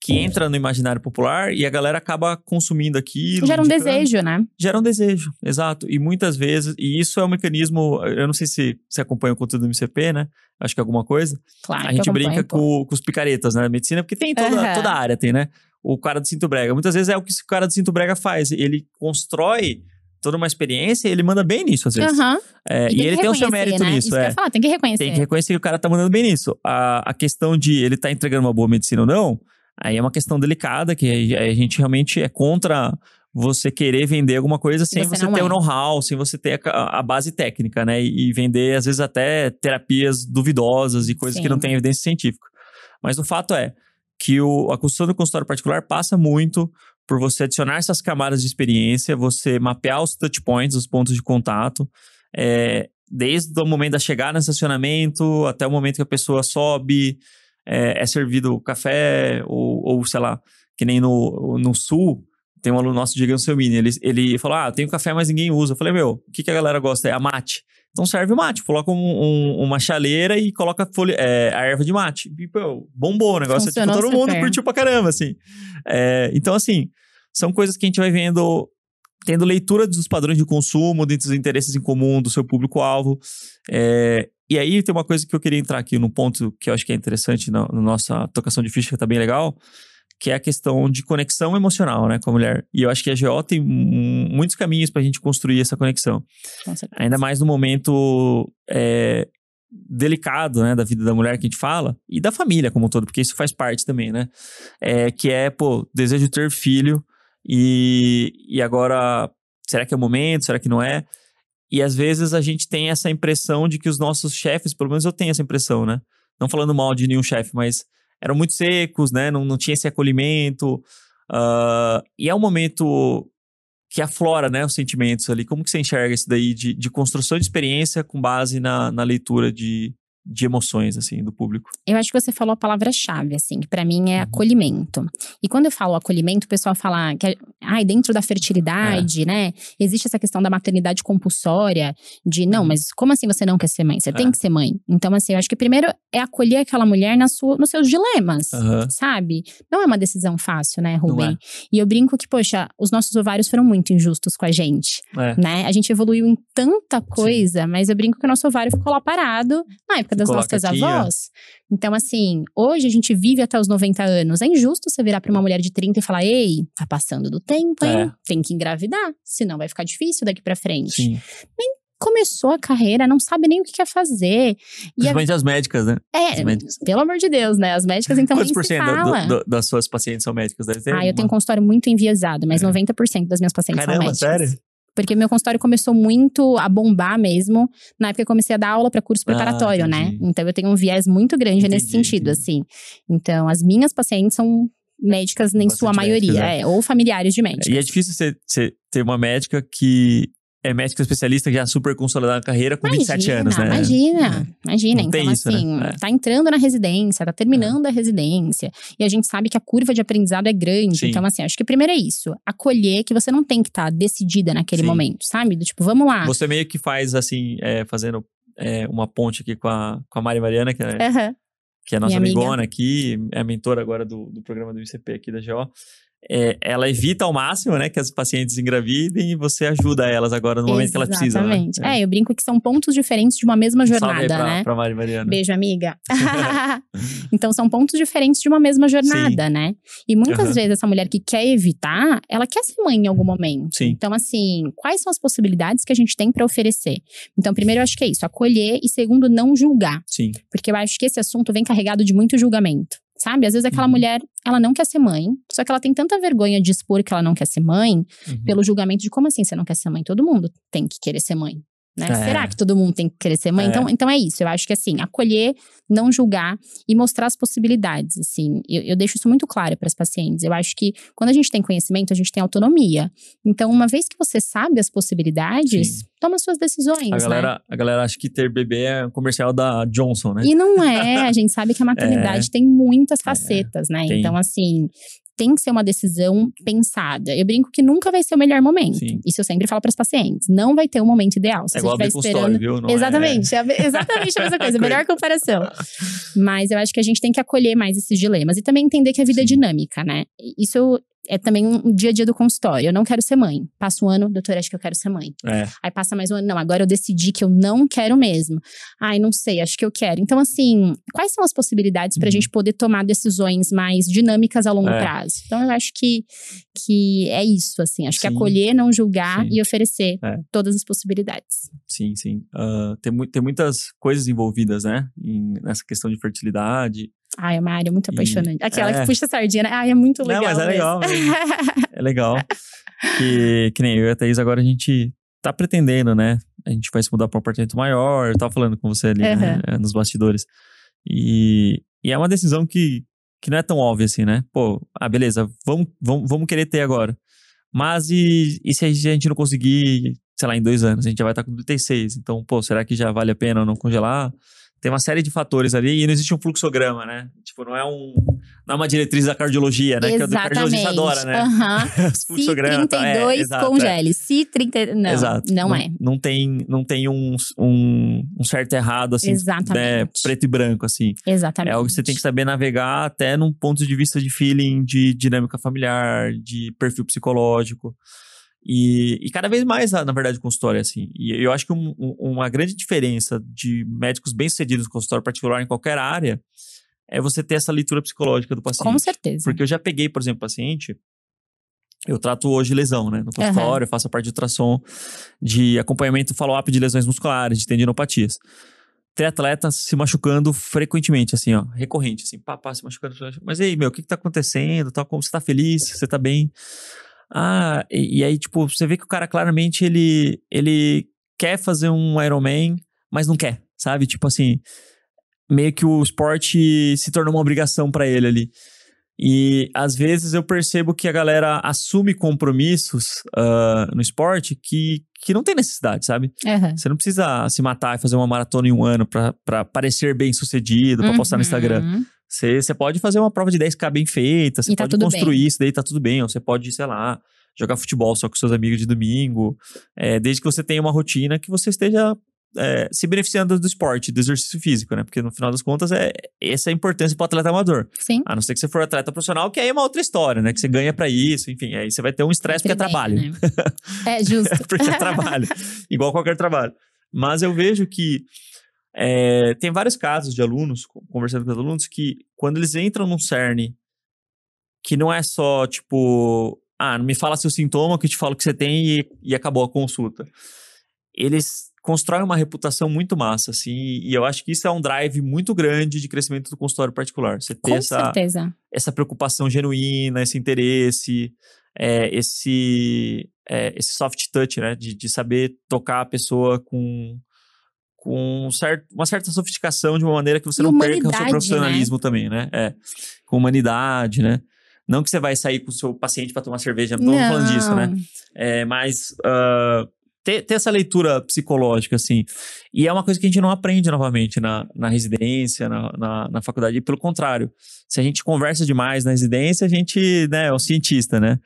que entra no imaginário popular e a galera acaba consumindo aquilo. Gera um indicando. desejo, né? Gera um desejo, exato. E muitas vezes, e isso é um mecanismo, eu não sei se você acompanha o conteúdo do MCP, né? Acho que alguma coisa. Claro. a gente brinca com, com os picaretas, né? Na medicina, porque tem toda, Aham. toda a área, tem, né? O cara do cinto brega. Muitas vezes é o que o cara do cinto brega faz. Ele constrói toda uma experiência e ele manda bem nisso, às vezes. Aham. É, E e ele tem o seu mérito né? nisso, Isso é. falar, tem que reconhecer. Tem que reconhecer que o cara tá mandando bem nisso. A, a questão de ele tá entregando uma boa medicina ou não, aí é uma questão delicada, que a, gente realmente é contra você querer vender alguma coisa sem você você, ter é. o know-how, sem você ter a, a base técnica, né? E, e vender, às vezes, até terapias duvidosas e coisas que Sim. não têm evidência científica. Mas o fato é que o, a construção do consultório particular passa muito por você adicionar essas camadas de experiência, você mapear os touch points, os pontos de contato, é, desde o momento da chegada no estacionamento até o momento que a pessoa sobe, é, é servido café, ou, ou sei lá, que nem no, no sul, tem um aluno nosso, Diego Selmini, ele, ele falou, ah, tem café, mas ninguém usa. Eu falei, meu, o que, que a galera gosta? É a mate. Então serve o mate, coloca um- um- uma chaleira e coloca folha, é, a erva de mate. E, pô, bombou o negócio, tipo, Funcionou todo mundo super. curtiu pra caramba, assim. É, então, assim, são coisas que a gente vai vendo, tendo leitura dos padrões de consumo, dentre os interesses em comum do seu público-alvo. É, e aí tem uma coisa que eu queria entrar aqui no ponto que eu acho que é interessante na, na nossa tocação de ficha, que tá bem legal, que é a questão de conexão emocional, né, com a mulher. E eu acho que a GO tem muitos caminhos pra gente construir essa conexão. Com. Ainda mais no momento é, delicado, né, da vida da mulher que a gente fala, e da família como um todo, porque isso faz parte também, né? É, que é, pô, desejo de ter filho, e, e agora, será que é o momento? Será que não é? E às vezes a gente tem essa impressão de que os nossos chefes, pelo menos eu tenho essa impressão, né? Não falando mal de nenhum chefe, mas eram muito secos, né? Não, não tinha esse acolhimento. ah, e é um momento que aflora, né, os sentimentos ali. Como que você enxerga isso daí de, de construção de experiência com base na, na leitura de, de emoções, assim, do público? Eu acho que você falou a palavra-chave, assim, que pra mim é Uhum. acolhimento. E quando eu falo acolhimento, o pessoal fala que, ai, dentro da fertilidade, É. né, existe essa questão da maternidade compulsória, de não, mas como assim você não quer ser mãe? Você tem Uhum. É. que ser mãe. Então, assim, eu acho que primeiro é acolher aquela mulher na sua, nos seus dilemas, Aham. sabe? Não é uma decisão fácil, né, Rubem? é. E eu brinco que, poxa, os nossos ovários foram muito injustos com a gente É. né? A gente evoluiu em tanta coisa, mas eu brinco que o nosso ovário ficou lá parado na época das nossas aqui, ó. avós. Então, assim, hoje a gente vive até os 90 anos. É injusto você virar pra uma mulher de 30 e falar: ei, tá passando do tempo, hein? É. Tem que engravidar, senão vai ficar difícil daqui pra frente. Sim. Começou a carreira, não sabe nem o que quer fazer. E a, Principalmente as médicas, né? é, as médicas. pelo amor de Deus, né? As médicas, então, Quantos nem por cento do- do- das suas pacientes são médicas? Deve ter Ah, eu tenho um uma- consultório muito enviesado, mas É. 90% das minhas pacientes são Caramba, médicas. sério? Porque meu consultório começou muito a bombar mesmo na época que eu comecei a dar aula para curso preparatório, Ah, né? Então eu tenho um viés muito grande nesse Entendi, sentido, entendi. assim. Então as minhas pacientes são médicas em Bastante sua maioria, médicas, é. é, ou familiares de médicos. E é difícil você, você ter uma médica que é médica especialista já super consolidada na carreira com 27 anos, né? Imagina, imagina. Não então, isso, né? assim, É. tá entrando na residência, tá terminando a residência. E a gente sabe que a curva de aprendizado é grande. Sim. Então, assim, acho que primeiro é isso. Acolher que você não tem que estar decidida naquele Sim. momento, sabe? Do tipo, vamos lá. Você meio que faz assim, é, fazendo é, uma ponte aqui com a, com a Mari Mariana, que é, que é a nossa Minha amiga. amigona aqui, é a mentora agora do, do programa do ICP aqui da GO. É, ela evita ao máximo, né, que as pacientes engravidem e você ajuda elas agora no momento que elas precisam. né? Exatamente. É. eu brinco que são pontos diferentes de uma mesma jornada, pra, né? pra Mari Mariana. Beijo, amiga. <laughs> <laughs> então, são pontos diferentes de uma mesma jornada, né? E muitas Aham. vezes essa mulher que quer evitar, ela quer ser mãe em algum momento. Sim. Então, assim, quais são as possibilidades que a gente tem pra oferecer? Então, primeiro, eu acho que é isso, acolher. E segundo, não julgar. Sim. Porque eu acho que esse assunto vem carregado de muito julgamento. Sabe? Às vezes aquela Uhum. mulher, ela não quer ser mãe, só que ela tem tanta vergonha de expor que ela não quer ser mãe, Uhum. pelo julgamento de como assim você não quer ser mãe? Todo mundo tem que querer ser mãe. Né? É. Será que todo mundo tem que querer ser mãe? É. Então, então é isso. Eu acho que assim, acolher, não julgar e mostrar as possibilidades. Assim, eu, eu deixo isso muito claro para as pacientes. Eu acho que quando a gente tem conhecimento, a gente tem autonomia. Então, uma vez que você sabe as possibilidades, Sim. toma suas decisões. A né? galera, a galera acha que ter bebê é comercial da Johnson, né? E não é, a gente sabe que a <laughs> maternidade tem muitas facetas, né? tem. Então, assim, tem que ser uma decisão pensada. Eu brinco que nunca vai ser o melhor momento. Sim. Isso eu sempre falo para os pacientes. Não vai ter um momento ideal. Se É você igual estiver esperando. viu? Não exatamente, é... a- exatamente a mesma <laughs> coisa, melhor comparação. Mas eu acho que a gente tem que acolher mais esses dilemas e também entender que a vida é Sim. dinâmica, né? Isso é também um dia a dia do consultório. Eu não quero ser mãe. Passa um ano, doutora, acho que eu quero ser mãe. É. Aí passa mais um ano, não, agora eu decidi que eu não quero mesmo. Ai, não sei, acho que eu quero. Então, assim, quais são as possibilidades pra Uhum. gente poder tomar decisões mais dinâmicas a longo É. prazo? Então, eu acho que, que é isso, assim. Acho que Sim. acolher, não julgar Sim. e oferecer É. todas as possibilidades. Sim, sim. Ah, tem, mu- tem muitas coisas envolvidas, né? Em- nessa questão de fertilidade. Ai, é uma área muito E- apaixonante. Aquela é. que puxa a sardinha, né? Ai, é muito legal. Não, mas é legal. <laughs> É legal. que, que nem eu e a Thaís agora a gente tá pretendendo, né? A gente vai se mudar para um apartamento maior. Eu tava falando com você ali, né? Aham. É, Nos bastidores. E, e é uma decisão que, que não é tão óbvia assim, né? Pô, ah, beleza, vamos, vamos, vamos querer ter agora. Mas e, e se a gente não conseguir, sei lá, em dois anos? A gente já vai estar com 36. Então, pô, será que já vale a pena não congelar? Tem uma série de fatores ali e não existe um fluxograma, né? Tipo, não é um. Não é uma diretriz da cardiologia, né? Que o cardiologista adora, né? Aham. <laughs> Os Se fluxogramas tal. É, 32, exato, é. congele. Se 30. Não, Exato. não, é. Não tem, não tem um, um, um certo e errado, assim, né, Exatamente. preto e branco, assim. Exatamente. É algo que você tem que saber navegar até num ponto de vista de feeling, de dinâmica familiar, de perfil psicológico. E, e cada vez mais, na verdade, o consultório é assim. E eu acho que um- um- uma grande diferença de médicos bem-sucedidos no consultório particular em qualquer área é você ter essa leitura psicológica do paciente. Com certeza. Porque eu já peguei, por exemplo, paciente. Eu trato hoje lesão, né? No consultório, eu faço a parte de ultrassom, de acompanhamento follow-up de lesões musculares, de tendinopatias. Triatleta se machucando frequentemente, assim, ó, recorrente, assim, pá, pá, se machucando. Mas aí, meu, o que que tá acontecendo? Tá, como você tá feliz? Você tá bem? Ah, e, e aí, tipo, você vê que o cara claramente ele, ele quer fazer um Ironman, mas não quer, sabe? Tipo assim, meio que o esporte se tornou uma obrigação pra ele ali. E às vezes eu percebo que a galera assume compromissos ah, no esporte que, que não tem necessidade, sabe? Aham. Você não precisa se matar e fazer uma maratona em um ano pra parecer bem sucedido, pra postar no Instagram. Você, pode fazer uma prova de 10k bem feita, você tá pode construir bem. isso, daí tá tudo bem. Ou você pode, sei lá, jogar futebol só com seus amigos de domingo. É, desde que você tenha uma rotina que você esteja é, se beneficiando do esporte, do exercício físico, né? Porque no final das contas, é, essa é a importância pro atleta amador. Sim. A não ser que você for atleta profissional, que aí é uma outra história, né? Que você ganha pra isso, enfim. Aí você vai ter um estresse porque é trabalho. né? É justo. <laughs> porque é <laughs> trabalho. Igual qualquer trabalho. Mas eu vejo que é, tem vários casos de alunos, co- conversando com os alunos, que quando eles entram num CERN, que não é só tipo, ah, me fala seu sintoma, que eu te falo que você tem e, e acabou a consulta. Eles constroem uma reputação muito massa, assim, e eu acho que isso é um drive muito grande de crescimento do consultório particular. Você ter Com essa, certeza. essa preocupação genuína, esse interesse, é, esse, é, esse soft touch, né? De, de saber tocar a pessoa com, com um certo, uma certa sofisticação de uma maneira que você E não perca o seu humanidade, profissionalismo também, né? É, com humanidade, né? Não que você vai sair com o seu paciente para tomar cerveja, não tô falando disso, né? Não. É, mas ah, ter, ter essa leitura psicológica, assim. E é uma coisa que a gente não aprende novamente na, na residência, na, na, na faculdade. E pelo contrário, se a gente conversa demais na residência, a gente né, é um cientista, né?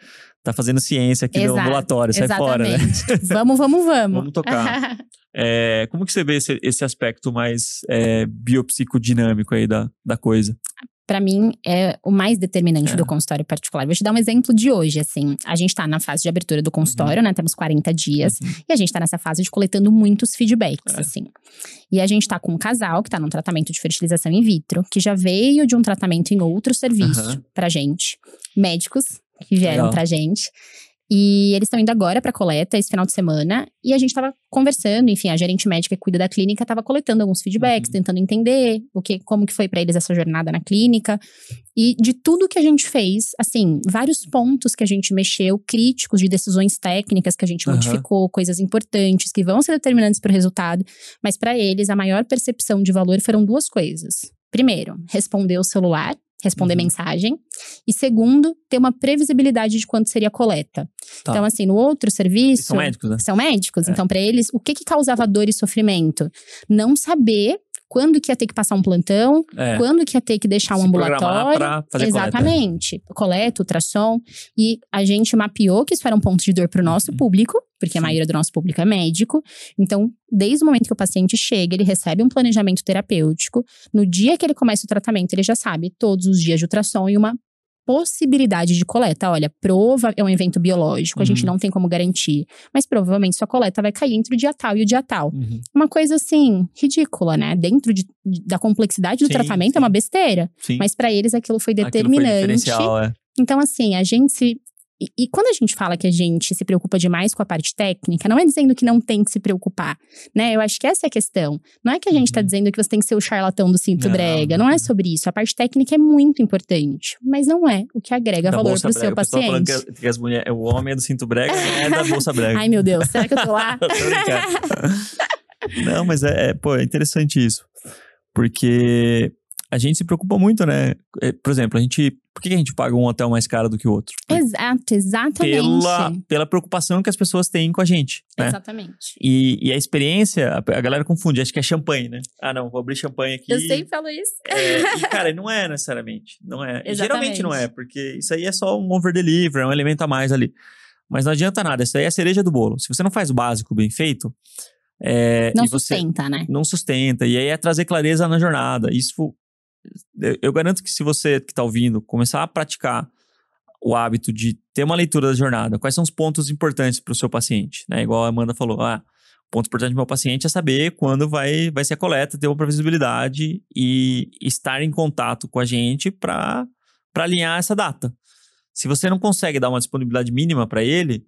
Tá fazendo ciência aqui no Exato, ambulatório, sai fora, né? Exatamente. <laughs> vamos, vamos, vamos. Vamos tocar. <laughs> É, como que você vê esse, esse aspecto mais é, biopsicodinâmico aí da, da coisa? Pra mim, é o mais determinante É. do consultório particular. Vou te dar um exemplo de hoje, assim. A gente tá na fase de abertura do consultório, né? Temos 40 dias. E a gente tá nessa fase de coletando muitos feedbacks, É. assim. E a gente tá com um casal que tá num tratamento de fertilização in vitro, que já veio de um tratamento em outro serviço Aham. pra gente. Médicos que vieram Legal. pra gente. E eles estão indo agora pra coleta esse final de semana. E a gente tava conversando, enfim, a gerente médica que cuida da clínica tava coletando alguns feedbacks, Uhum. tentando entender o que, como que foi pra eles essa jornada na clínica. E de tudo que a gente fez, assim, vários pontos que a gente mexeu, críticos de decisões técnicas que a gente Aham. modificou, coisas importantes que vão ser determinantes para o resultado. Mas para eles, a maior percepção de valor foram duas coisas. Primeiro, responder o celular, responder Uhum. mensagem. E segundo, ter uma previsibilidade de quanto seria a coleta. Tá. Então, assim, no outro serviço. Eles são médicos, né? São médicos, É. então para eles, o que que causava dor e sofrimento? Não saber quando que ia ter que passar um plantão, É. quando que ia ter que deixar um Se ambulatório. pra fazer coleta. Exatamente. Coleta, ultrassom. E a gente mapeou que isso era um ponto de dor para o nosso Uhum. público, porque a Sim. maioria do nosso público é médico. Então, desde o momento que o paciente chega, ele recebe um planejamento terapêutico. No dia que ele começa o tratamento, ele já sabe todos os dias de ultrassom e uma possibilidade de coleta. Olha, prova é um evento biológico, a gente Uhum. não tem como garantir, mas provavelmente sua coleta vai cair entre o dia tal e o dia tal. Uhum. Uma coisa assim, ridícula, né? Dentro de- da complexidade do Sim, tratamento sim. é uma besteira, Sim. mas para eles aquilo foi Aquilo foi determinante. é. Então, assim, a gente se. E, e quando a gente fala que a gente se preocupa demais com a parte técnica, não é dizendo que não tem que se preocupar, né? Eu acho que essa é a questão. Não é que a gente tá Uhum. dizendo que você tem que ser o charlatão do cinto Não, brega. Não é sobre isso. A parte técnica é muito importante, mas não é o que agrega Da valor bolsa pro seu brega. O pessoal falando paciente. que, que as mulheres, o homem é do cinto brega, é da bolsa brega. Ai, meu Deus, será que eu tô lá? <laughs> Tô. Não, mas é, é, pô, é interessante isso. Porque a gente se preocupa muito, né? É, Por exemplo, a gente. Por que a gente paga um hotel mais caro do que o outro? Exato, exatamente. Pela, pela preocupação que as pessoas têm com a gente, né? Exatamente. E, e a experiência, a, galera confunde, acho que é champanhe, né? Ah, não, vou abrir champanhe aqui. Eu sempre falo isso. É, e, cara, não é necessariamente. Não é. Exatamente. Geralmente não é, porque isso aí é só um over-deliver, é um elemento a mais ali. Mas não adianta nada, isso aí é a cereja do bolo. Se você não faz o básico bem feito, é, Não sustenta, né? não sustenta. E aí é trazer clareza na jornada. Isso, eu, garanto que se você que está ouvindo começar a praticar o hábito de ter uma leitura da jornada, quais são os pontos importantes para o seu paciente, né? Igual a Amanda falou, ah, o ponto importante do meu paciente é saber quando vai, vai ser a coleta, ter uma previsibilidade e estar em contato com a gente para alinhar essa data. Se você não consegue dar uma disponibilidade mínima para ele,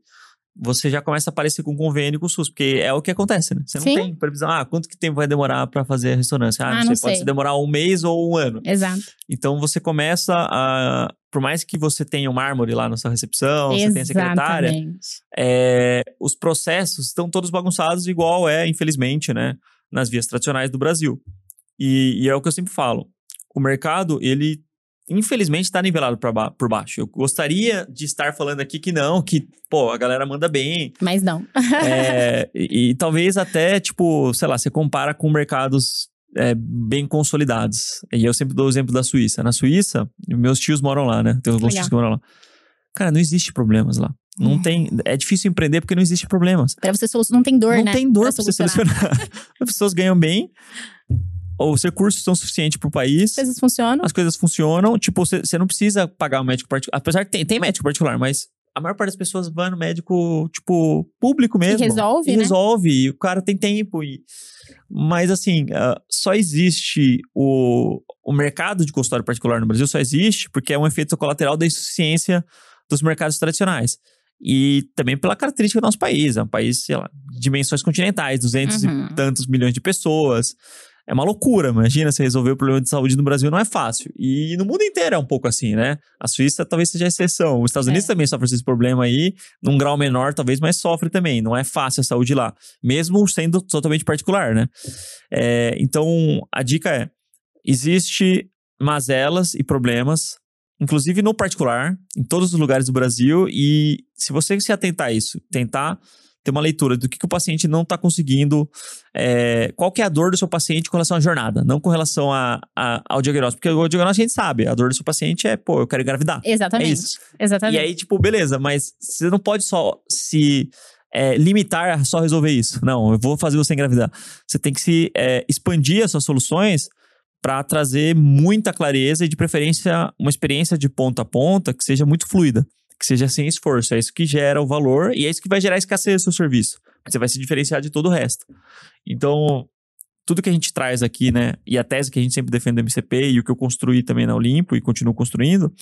você já começa a aparecer com convênio com o SUS, porque é o que acontece, né? Você não Sim. tem previsão, ah, quanto que tempo vai demorar para fazer a ressonância? Ah, Ah, não, não sei, pode demorar um mês ou um ano. Exato. Então você começa a. Por mais que você tenha um mármore lá na sua recepção, você tenha a secretária, Exatamente. é, os processos estão todos bagunçados, igual é, infelizmente, né, nas vias tradicionais do Brasil. E, e é o que eu sempre falo: o mercado, ele, infelizmente, está nivelado ba- por baixo. Eu gostaria de estar falando aqui que não, que, pô, a galera manda bem. Mas não. é, <laughs> e, e talvez até, tipo, sei lá, você compara com mercados. é, bem consolidados. E eu sempre dou o exemplo da Suíça. Na Suíça, meus tios moram lá, né? Tem alguns tios que moram lá. Cara, não existe problemas lá. Não Hum. tem. É difícil empreender porque não existe problemas. Pra você solucionar, não tem dor, não né? tem dor pra pra você selecionar. <laughs> As pessoas ganham bem, os recursos são suficientes pro país, As coisas funcionam. as coisas funcionam. Tipo, você não precisa pagar um médico particular. Apesar que tem, tem médico particular, mas a maior parte das pessoas vai no médico, tipo, público mesmo. resolve, E né? resolve. E o cara tem tempo. E... Mas, assim, ah, só existe o, o mercado de consultório particular no Brasil, só existe porque é um efeito colateral da insuficiência dos mercados tradicionais. E também pela característica do nosso país. É um país, sei lá, de dimensões continentais, 200 Uhum. e tantos milhões de pessoas. É uma loucura, imagina você resolver o problema de saúde no Brasil não é fácil. E no mundo inteiro é um pouco assim, né? A Suíça talvez seja a exceção. Os Estados Unidos É. também sofrem esse problema aí, num grau menor talvez, mas sofre também. Não é fácil a saúde lá, mesmo sendo totalmente particular, né? É, então, a dica é: existe mazelas e problemas, inclusive no particular, em todos os lugares do Brasil, e se você se atentar a isso, tentar ter uma leitura do que, que o paciente não está conseguindo, é, qual que é a dor do seu paciente com relação à jornada, não com relação a, a- ao diagnóstico, porque o diagnóstico a gente sabe, a dor do seu paciente é, pô, eu quero engravidar. Exatamente. É isso. Exatamente. E aí, tipo, beleza, mas você não pode só se é, limitar a só resolver isso. Não, eu vou fazer você engravidar. Você tem que se é, expandir as suas soluções para trazer muita clareza e, de preferência, uma experiência de ponta a ponta que seja muito fluida, que seja sem esforço. É isso que gera o valor e é isso que vai gerar a escassez do seu serviço. Você vai se diferenciar de todo o resto. Então, tudo que a gente traz aqui, né, e a tese que a gente sempre defende do MCP e o que eu construí também na Olimpo e continuo construindo,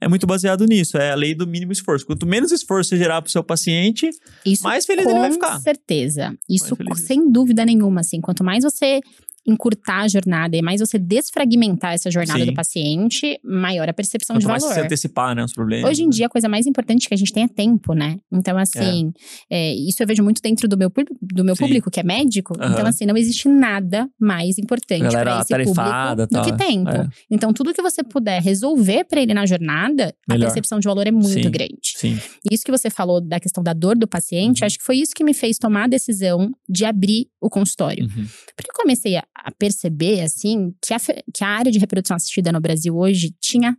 é muito baseado nisso. É a lei do mínimo esforço. Quanto menos esforço você gerar pro seu paciente, Isso mais feliz com ele vai ficar. certeza. Isso sem dúvida nenhuma, assim. Quanto mais você encurtar a jornada e mais você desfragmentar essa jornada Sim. do paciente, maior a percepção quanto de mais valor. você antecipar, né, os problemas. Hoje em dia, a coisa mais importante que a gente tem é tempo, né? Então, assim, é, isso eu vejo muito dentro do meu, público- do meu Sim. público, que é médico. Aham. Então, assim, não existe nada mais importante para esse público do que tempo. é. Então, tudo que você puder resolver para ele na jornada, Melhor. a percepção de valor é muito Sim. grande. Sim. E isso que você falou da questão da dor do paciente, Uhum. acho que foi isso que me fez tomar a decisão de abrir o consultório. Uhum. Porque eu comecei a, a perceber, assim, que a, que a área de reprodução assistida no Brasil hoje tinha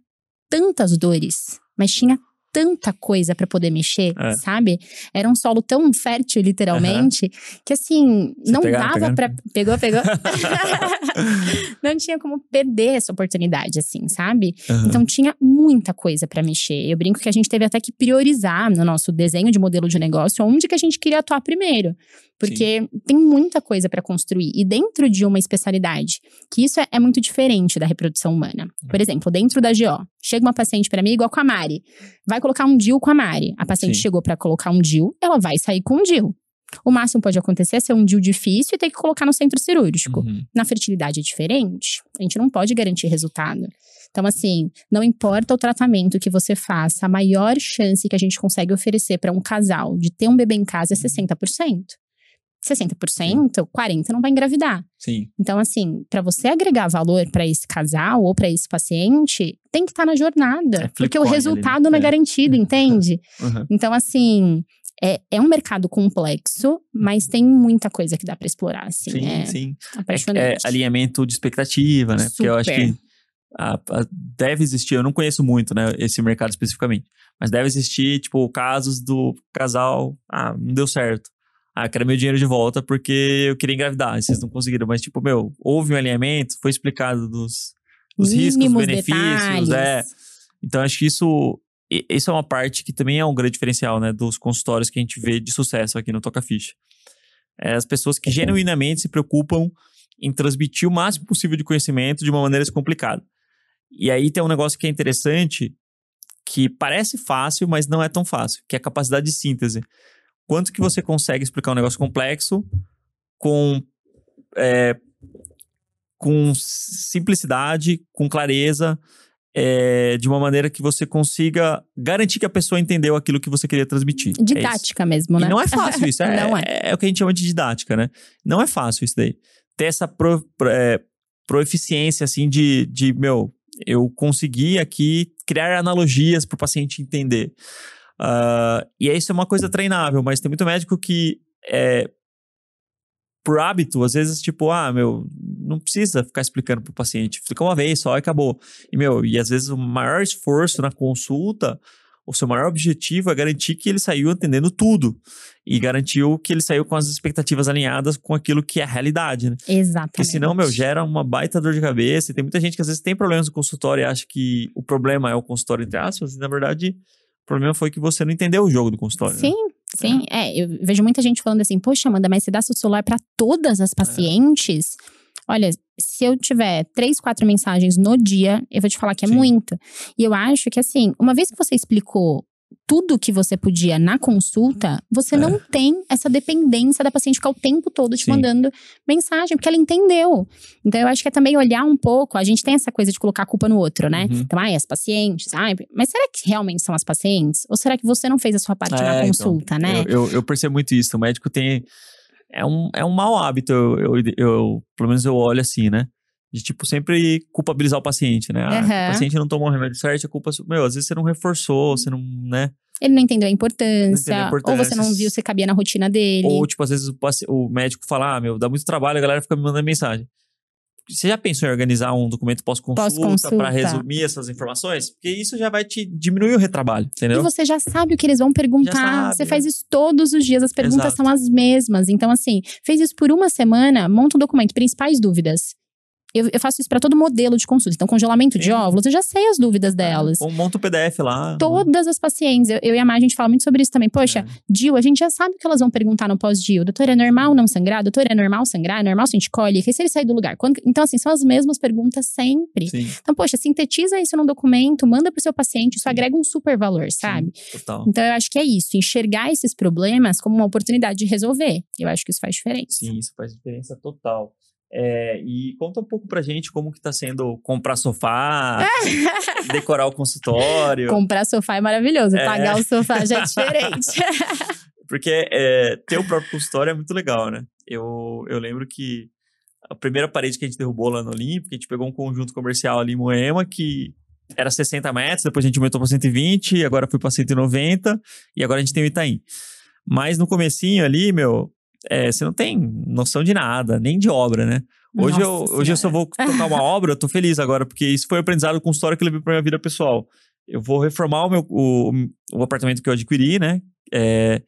tantas dores, mas tinha tanta coisa para poder mexer, é. sabe? Era um solo tão fértil, literalmente, uhum. que assim, Você não dava para <laughs> Pegou, pegou. <laughs> não tinha como perder essa oportunidade, assim, sabe? Uhum. Então tinha muita coisa para mexer. Eu brinco que a gente teve até que priorizar no nosso desenho de modelo de negócio onde que a gente queria atuar primeiro. Porque Sim. tem muita coisa para construir. E dentro de uma especialidade, que isso é, é, muito diferente da reprodução humana. Por uhum. exemplo, dentro da GO, chega uma paciente para mim, igual com a Mari. Vai colocar um DIL com a Mari. A paciente Sim. chegou para colocar um DIL, ela vai sair com um DIL. O máximo pode acontecer é ser um DIL difícil e ter que colocar no centro cirúrgico. Uhum. Na fertilidade é diferente. A gente não pode garantir resultado. Então, assim, não importa o tratamento que você faça, a maior chance que a gente consegue oferecer para um casal de ter um bebê em casa é 60%. Uhum. 60%, Sim. 40% não vai engravidar. Sim. Então, assim, para você agregar valor para esse casal ou para esse paciente, tem que estar tá na jornada. É porque o resultado ali, né? não é, é garantido, entende? <laughs> Uhum. Então, assim, é, é um mercado complexo, mas tem muita coisa que dá para explorar, assim. Sim, é sim. É, é, alinhamento de expectativa, né? Super. Porque eu acho que a, a, deve existir, eu não conheço muito, né, esse mercado especificamente, mas deve existir, tipo, casos do casal, ah, não deu certo ah, quero meu dinheiro de volta porque eu queria engravidar, vocês não conseguiram. Mas, tipo, meu, houve um alinhamento, foi explicado dos, dos riscos, dos benefícios, é. Então, acho que isso, isso é uma parte que também é um grande diferencial, né, dos consultórios que a gente vê de sucesso aqui no Toca Ficha. É as pessoas que genuinamente se preocupam em transmitir o máximo possível de conhecimento de uma maneira descomplicada. E aí tem um negócio que é interessante, que parece fácil, mas não é tão fácil, que é a capacidade de síntese quanto que você consegue explicar um negócio complexo com, é, com simplicidade, com clareza, é, de uma maneira que você consiga garantir que a pessoa entendeu aquilo que você queria transmitir. É didática é mesmo, né? E não é fácil isso. <laughs> É, não é. é o que a gente chama de didática, né? Não é fácil isso daí. Ter essa pro, pro, é, proeficiência, assim, de, de, meu, eu consegui aqui criar analogias para o paciente entender. Uh, e isso é uma coisa treinável, mas tem muito médico que é, por hábito, às vezes, tipo, ah, meu, não precisa ficar explicando pro paciente, explica uma vez só e acabou. E, meu, e às vezes o maior esforço na consulta, o seu maior objetivo é garantir que ele saiu entendendo tudo. E garantiu que ele saiu com as expectativas alinhadas com aquilo que é a realidade, né? Exatamente. Porque senão, meu, gera uma baita dor de cabeça. E tem muita gente que às vezes tem problemas no consultório e acha que o problema é o consultório, entre aspas, e na verdade problema foi que você não entendeu o jogo do consultório. Né? Sim, né? sim. É. é. eu vejo muita gente falando assim, poxa, Amanda, mas você dá seu celular para todas as é. pacientes? É. Olha, se eu tiver três, quatro mensagens no dia, eu vou te falar que é sim. muito. E eu acho que, assim, uma vez que você explicou tudo que você podia na consulta, você é. não tem essa dependência da paciente ficar o tempo todo te Sim. mandando mensagem, porque ela entendeu. Então, eu acho que é também olhar um pouco. A gente tem essa coisa de colocar a culpa no outro, né? Uhum. Então, ai, as pacientes, ai, mas será que realmente são as pacientes? Ou será que você não fez a sua parte é, na então, consulta, então, né? Eu, eu, eu, percebo muito isso. O médico tem. É um, é um mau hábito, eu, eu, eu, pelo menos eu olho assim, né? De, tipo, sempre culpabilizar o paciente, né? Ah, uhum. o paciente não tomou o remédio certo, a culpa... Meu, às vezes você não reforçou, você não, né? Ele não entendeu a importância, entendeu a importância. ou você não viu se cabia na rotina dele. Ou, tipo, às vezes o, o médico fala, ah, meu, dá muito trabalho, a galera fica me mandando mensagem. Você já pensou em organizar um documento pós-consulta pós para resumir essas informações? Porque isso já vai te diminuir o retrabalho, entendeu? E você já sabe o que eles vão perguntar. Você faz isso todos os dias, as perguntas Exato. são as mesmas. Então, assim, fez isso por uma semana, monta um documento, principais dúvidas. Eu, eu, faço isso para todo modelo de consulta. Então, congelamento Sim. de óvulos, eu já sei as dúvidas é, delas. Ou monta o PDF lá. Todas as pacientes. Eu, eu, e a Mar, a gente fala muito sobre isso também. Poxa, é. DIL, a gente já sabe o que elas vão perguntar no pós-DIL. Doutor, é normal não sangrar? Doutor, é normal sangrar? É normal se a gente colhe? E se ele sair do lugar? Quando... Então, assim, são as mesmas perguntas sempre. Sim. Então, poxa, sintetiza isso num documento, manda pro seu paciente. Isso Sim. agrega um super valor, sabe? Total. Então, eu acho que é isso. Enxergar esses problemas como uma oportunidade de resolver. Eu acho que isso faz diferença. Sim, isso faz diferença total. É, e conta um pouco pra gente como que tá sendo comprar sofá, <laughs> decorar o consultório. Comprar sofá é maravilhoso, é. pagar o sofá já é diferente. <laughs> Porque é, ter o próprio consultório é muito legal, né? Eu, eu lembro que a primeira parede que a gente derrubou lá no Olímpico, a gente pegou um conjunto comercial ali em Moema que era 60 metros, depois a gente aumentou para 120, agora foi para 190 e agora a gente tem o Itaim. Mas no comecinho ali, meu, é, você não tem noção de nada, nem de obra, né? Hoje, eu, hoje eu só vou tocar uma obra, eu tô feliz agora, porque isso foi um aprendizado com história que eu levei pra minha vida pessoal. Eu vou reformar o meu o, o apartamento que eu adquiri, né? É,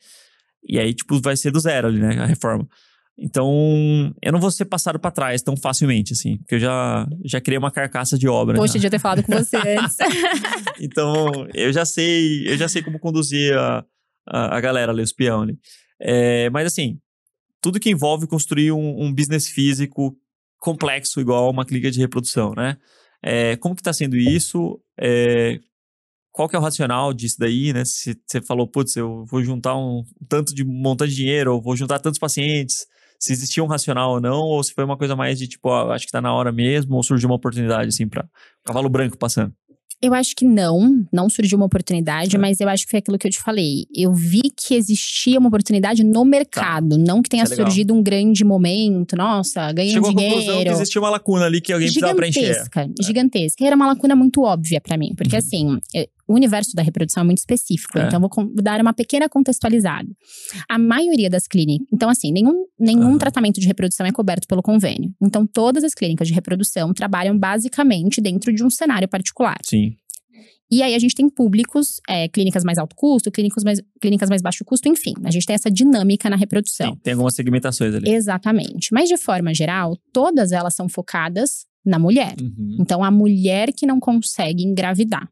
e aí, tipo, vai ser do zero ali, né? A reforma. Então, eu não vou ser passado pra trás tão facilmente, assim, porque eu já, já criei uma carcaça de obra. Poxa, já. devia ter falado com você <laughs> antes. Então, eu já sei, eu já sei como conduzir a, a, a galera ali, os peão ali. É, mas assim, tudo que envolve construir um, um business físico complexo igual uma clínica de reprodução, né? É, como que tá sendo isso? É, qual que é o racional disso daí, né? Se você falou, putz, eu vou juntar um tanto de montante de dinheiro, ou vou juntar tantos pacientes, se existia um racional ou não, ou se foi uma coisa mais de tipo, ó, acho que tá na hora mesmo, ou surgiu uma oportunidade, assim, pra cavalo branco passando. Eu acho que não, não surgiu uma oportunidade, É. mas eu acho que foi aquilo que eu te falei. Eu vi que existia uma oportunidade no mercado, não que tenha é surgido um grande momento, nossa, ganhei um Chegou à conclusão que dinheiro. existia uma lacuna ali que alguém precisava preencher. É. Gigantesca, gigantesca. E era uma lacuna muito óbvia pra mim, porque Uhum. assim, é, o universo da reprodução é muito específico, É. então vou dar uma pequena contextualizada. A maioria das clínicas, então assim, nenhum, nenhum Aham. tratamento de reprodução é coberto pelo convênio. Então todas as clínicas de reprodução trabalham basicamente dentro de um cenário particular. Sim. E aí a gente tem públicos, é, clínicas mais alto custo, clínicas mais, clínicas mais baixo custo, enfim. A gente tem essa dinâmica na reprodução. Sim, tem algumas segmentações ali. Exatamente. Mas de forma geral, todas elas são focadas na mulher. Uhum. Então, a mulher que não consegue engravidar.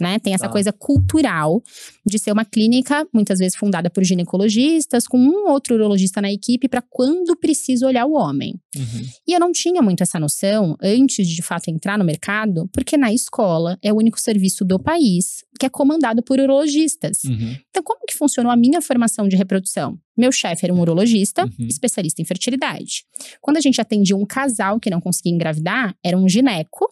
Né? Tem essa Tá. coisa cultural de ser uma clínica, muitas vezes fundada por ginecologistas, com um outro urologista na equipe, para quando precisa olhar o homem. Uhum. E eu não tinha muito essa noção antes de de fato entrar no mercado, porque na escola é o único serviço do país que é comandado por urologistas. Uhum. Então, como que funcionou a minha formação de reprodução? Meu chefe era um urologista, Uhum. especialista em fertilidade. Quando a gente atendia um casal que não conseguia engravidar, era um gineco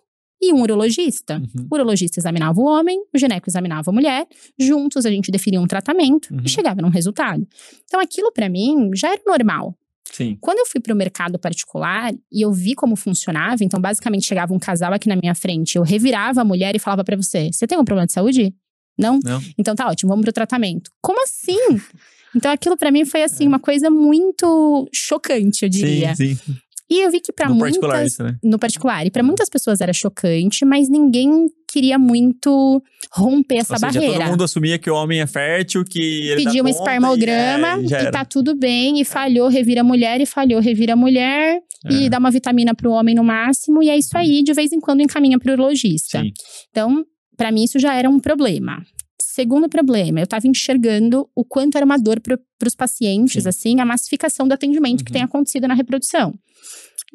e um urologista. Uhum. O urologista examinava o homem, o gineco examinava a mulher, juntos a gente definia um tratamento Uhum. e chegava num resultado. Então, aquilo para mim já era normal. Sim. Quando eu fui para o mercado particular e eu vi como funcionava, então basicamente chegava um casal aqui na minha frente, eu revirava a mulher e falava para você: "Você tem um problema de saúde?" Não? Não. Então tá ótimo, vamos pro tratamento. Como assim? <laughs> Então aquilo pra mim foi assim É. uma coisa muito chocante, eu diria. Sim, sim. E eu vi que no muitas particular isso, né? no particular, e pra muitas pessoas era chocante, mas ninguém queria muito romper essa Ou seja, barreira. todo mundo assumia que o homem é fértil, que ele Pediu dá um conta espermograma e, é, e, tá tudo bem, e falhou, revira a mulher, e falhou, revira a mulher, e É. dá uma vitamina pro homem no máximo, e é isso aí, de vez em quando encaminha pro urologista. Sim. Então, pra mim, isso já era um problema. Segundo problema, eu tava enxergando o quanto era uma dor para os pacientes, Sim. assim, a massificação do atendimento que Uhum. tem acontecido na reprodução.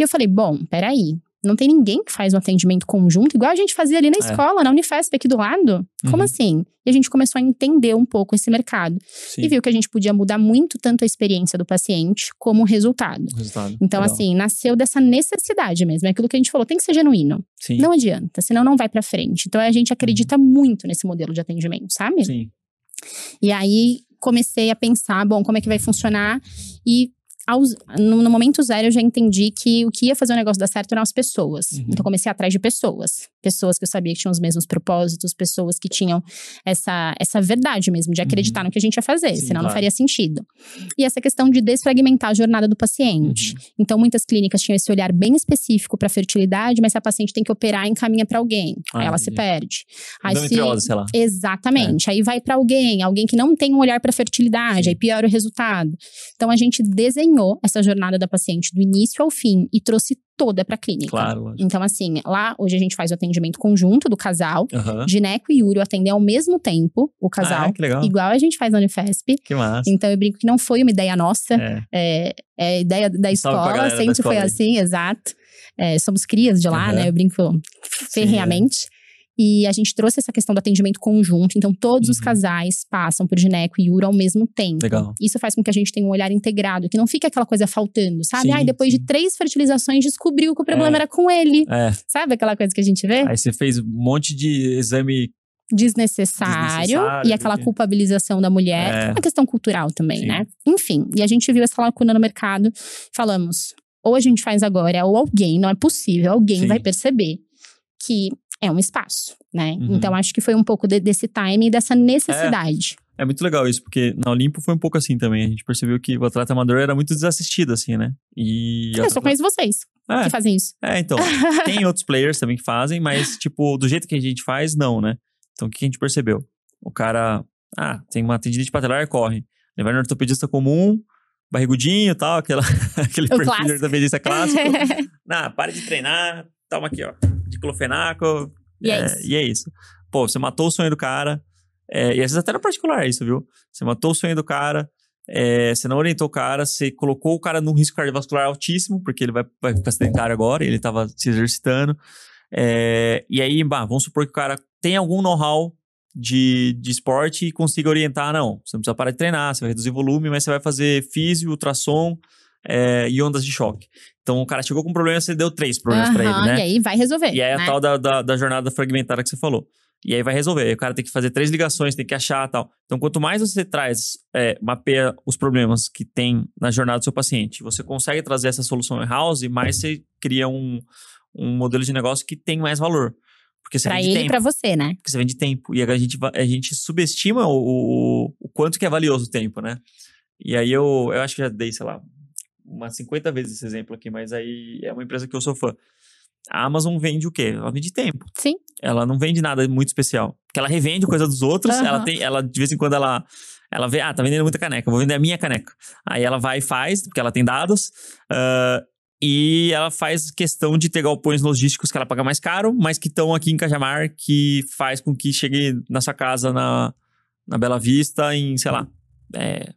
E eu falei, bom, peraí, não tem ninguém que faz um atendimento conjunto, igual a gente fazia ali na É. escola, na Unifesp, aqui do lado. Como Uhum. assim? E a gente começou a entender um pouco esse mercado. Sim. E viu que a gente podia mudar muito tanto a experiência do paciente como o resultado. O resultado. Então, Legal. assim, nasceu dessa necessidade mesmo. É aquilo que a gente falou, tem que ser genuíno. Sim. Não adianta, senão não vai pra frente. Então a gente acredita muito nesse modelo de atendimento, sabe? Sim. E aí comecei a pensar, bom, como é que vai funcionar? E no, no momento zero eu já entendi que o que ia fazer o negócio dar certo eram as pessoas. Uhum. Então comecei atrás de pessoas. Pessoas que eu sabia que tinham os mesmos propósitos, pessoas que tinham essa, essa verdade mesmo, de acreditar no que a gente ia fazer, Uhum. Sim, senão não claro. faria sentido. E essa questão de desfragmentar a jornada do paciente. Uhum. Então, muitas clínicas tinham esse olhar bem específico para fertilidade, mas se a paciente tem que operar, encaminha para alguém. aí Ah, ela se entendi. perde. Aí se- sei lá. Exatamente. Aí vai para alguém, alguém que não tem um olhar para fertilidade, Sim. aí piora o resultado. Então a gente desenhou essa jornada da paciente do início ao fim e trouxe toda para clínica. Claro, lógico. Então assim, lá hoje a gente faz o atendimento conjunto do casal. Aham. Gineco e Uro atendem ao mesmo tempo o casal, Ah, que legal. igual a gente faz na Unifesp. Que massa. Então eu brinco que não foi uma ideia nossa, É. é, é ideia da escola, galera da sempre escola foi aí. assim, exato. É, somos crias de lá, Aham. né? Eu brinco ferreamente. E a gente trouxe essa questão do atendimento conjunto, então todos os Uhum. casais passam por gineco e uro ao mesmo tempo. Legal. Isso faz com que a gente tenha um olhar integrado, que não fique aquela coisa faltando, sabe? Sim, Ai, depois sim. de três fertilizações descobriu que o problema É. era com ele. É. Sabe aquela coisa que a gente vê? Aí você fez um monte de exame. Desnecessário, Desnecessário, e aquela culpabilização da mulher, É. é uma questão cultural também, Sim. né? Enfim, e a gente viu essa lacuna no mercado, falamos, ou a gente faz agora, ou alguém, não é possível, alguém Sim. vai perceber que é um espaço, né? Uhum. Então acho que foi um pouco de- desse timing, dessa necessidade. É muito legal isso, porque na Olimpo foi um pouco assim também. A gente percebeu que o atleta amador era muito desassistido, assim, né? E. Eu só conheço vocês É. que fazem isso. É, então. <laughs> tem outros players também que fazem, mas, tipo, do jeito que a gente faz, não, né? Então, o que a gente percebeu? O cara, ah, tem uma tendinite patelar, corre. Ele vai no ortopedista comum, barrigudinho e tal, aquela, <laughs> aquele O perfil clássico. ortopedista clássico. <laughs> Não, pare de treinar, toma aqui, ó, diclofenaco. E é isso. E é isso. Pô, você matou o sonho do cara, é, e às vezes até no particular é isso, viu? Você matou o sonho do cara, é, você não orientou o cara, você colocou o cara num risco cardiovascular altíssimo, porque ele vai, vai ficar sedentário agora, ele tava se exercitando. É, e aí, bah, vamos supor que o cara tem algum know-how de, de esporte e consiga orientar, não, você não precisa parar de treinar, você vai reduzir volume, mas você vai fazer físio, ultrassom é, e ondas de choque. Então, o cara chegou com um problema, você deu três problemas pra ele, né? E aí vai resolver. E aí né? a tal da, da, da jornada fragmentada que você falou. E aí vai resolver. Aí o cara tem que fazer três ligações, tem que achar tal. Então, quanto mais você traz, é, mapeia os problemas que tem na jornada do seu paciente, você consegue trazer essa solução in-house, mais você cria um, um modelo de negócio que tem mais valor. Porque você Pra vende ele e tempo. pra você, né? Porque você vende tempo. E a gente, a gente subestima o, o, o quanto que é valioso o tempo, né? E aí eu, eu acho que já dei, sei lá, umas 50 vezes esse exemplo aqui, mas aí é uma empresa que eu sou fã. A Amazon vende o quê? Ela vende tempo. Sim. Ela não vende nada muito especial. Porque ela revende coisa dos outros, Aham. ela tem, ela de vez em quando ela ela vê, ah, tá vendendo muita caneca, vou vender a minha caneca. Aí ela vai e faz, porque ela tem dados, ah, e ela faz questão de ter galpões logísticos que ela paga mais caro, mas que estão aqui em Cajamar, que faz com que chegue na sua casa na, na Bela Vista em, sei lá, é,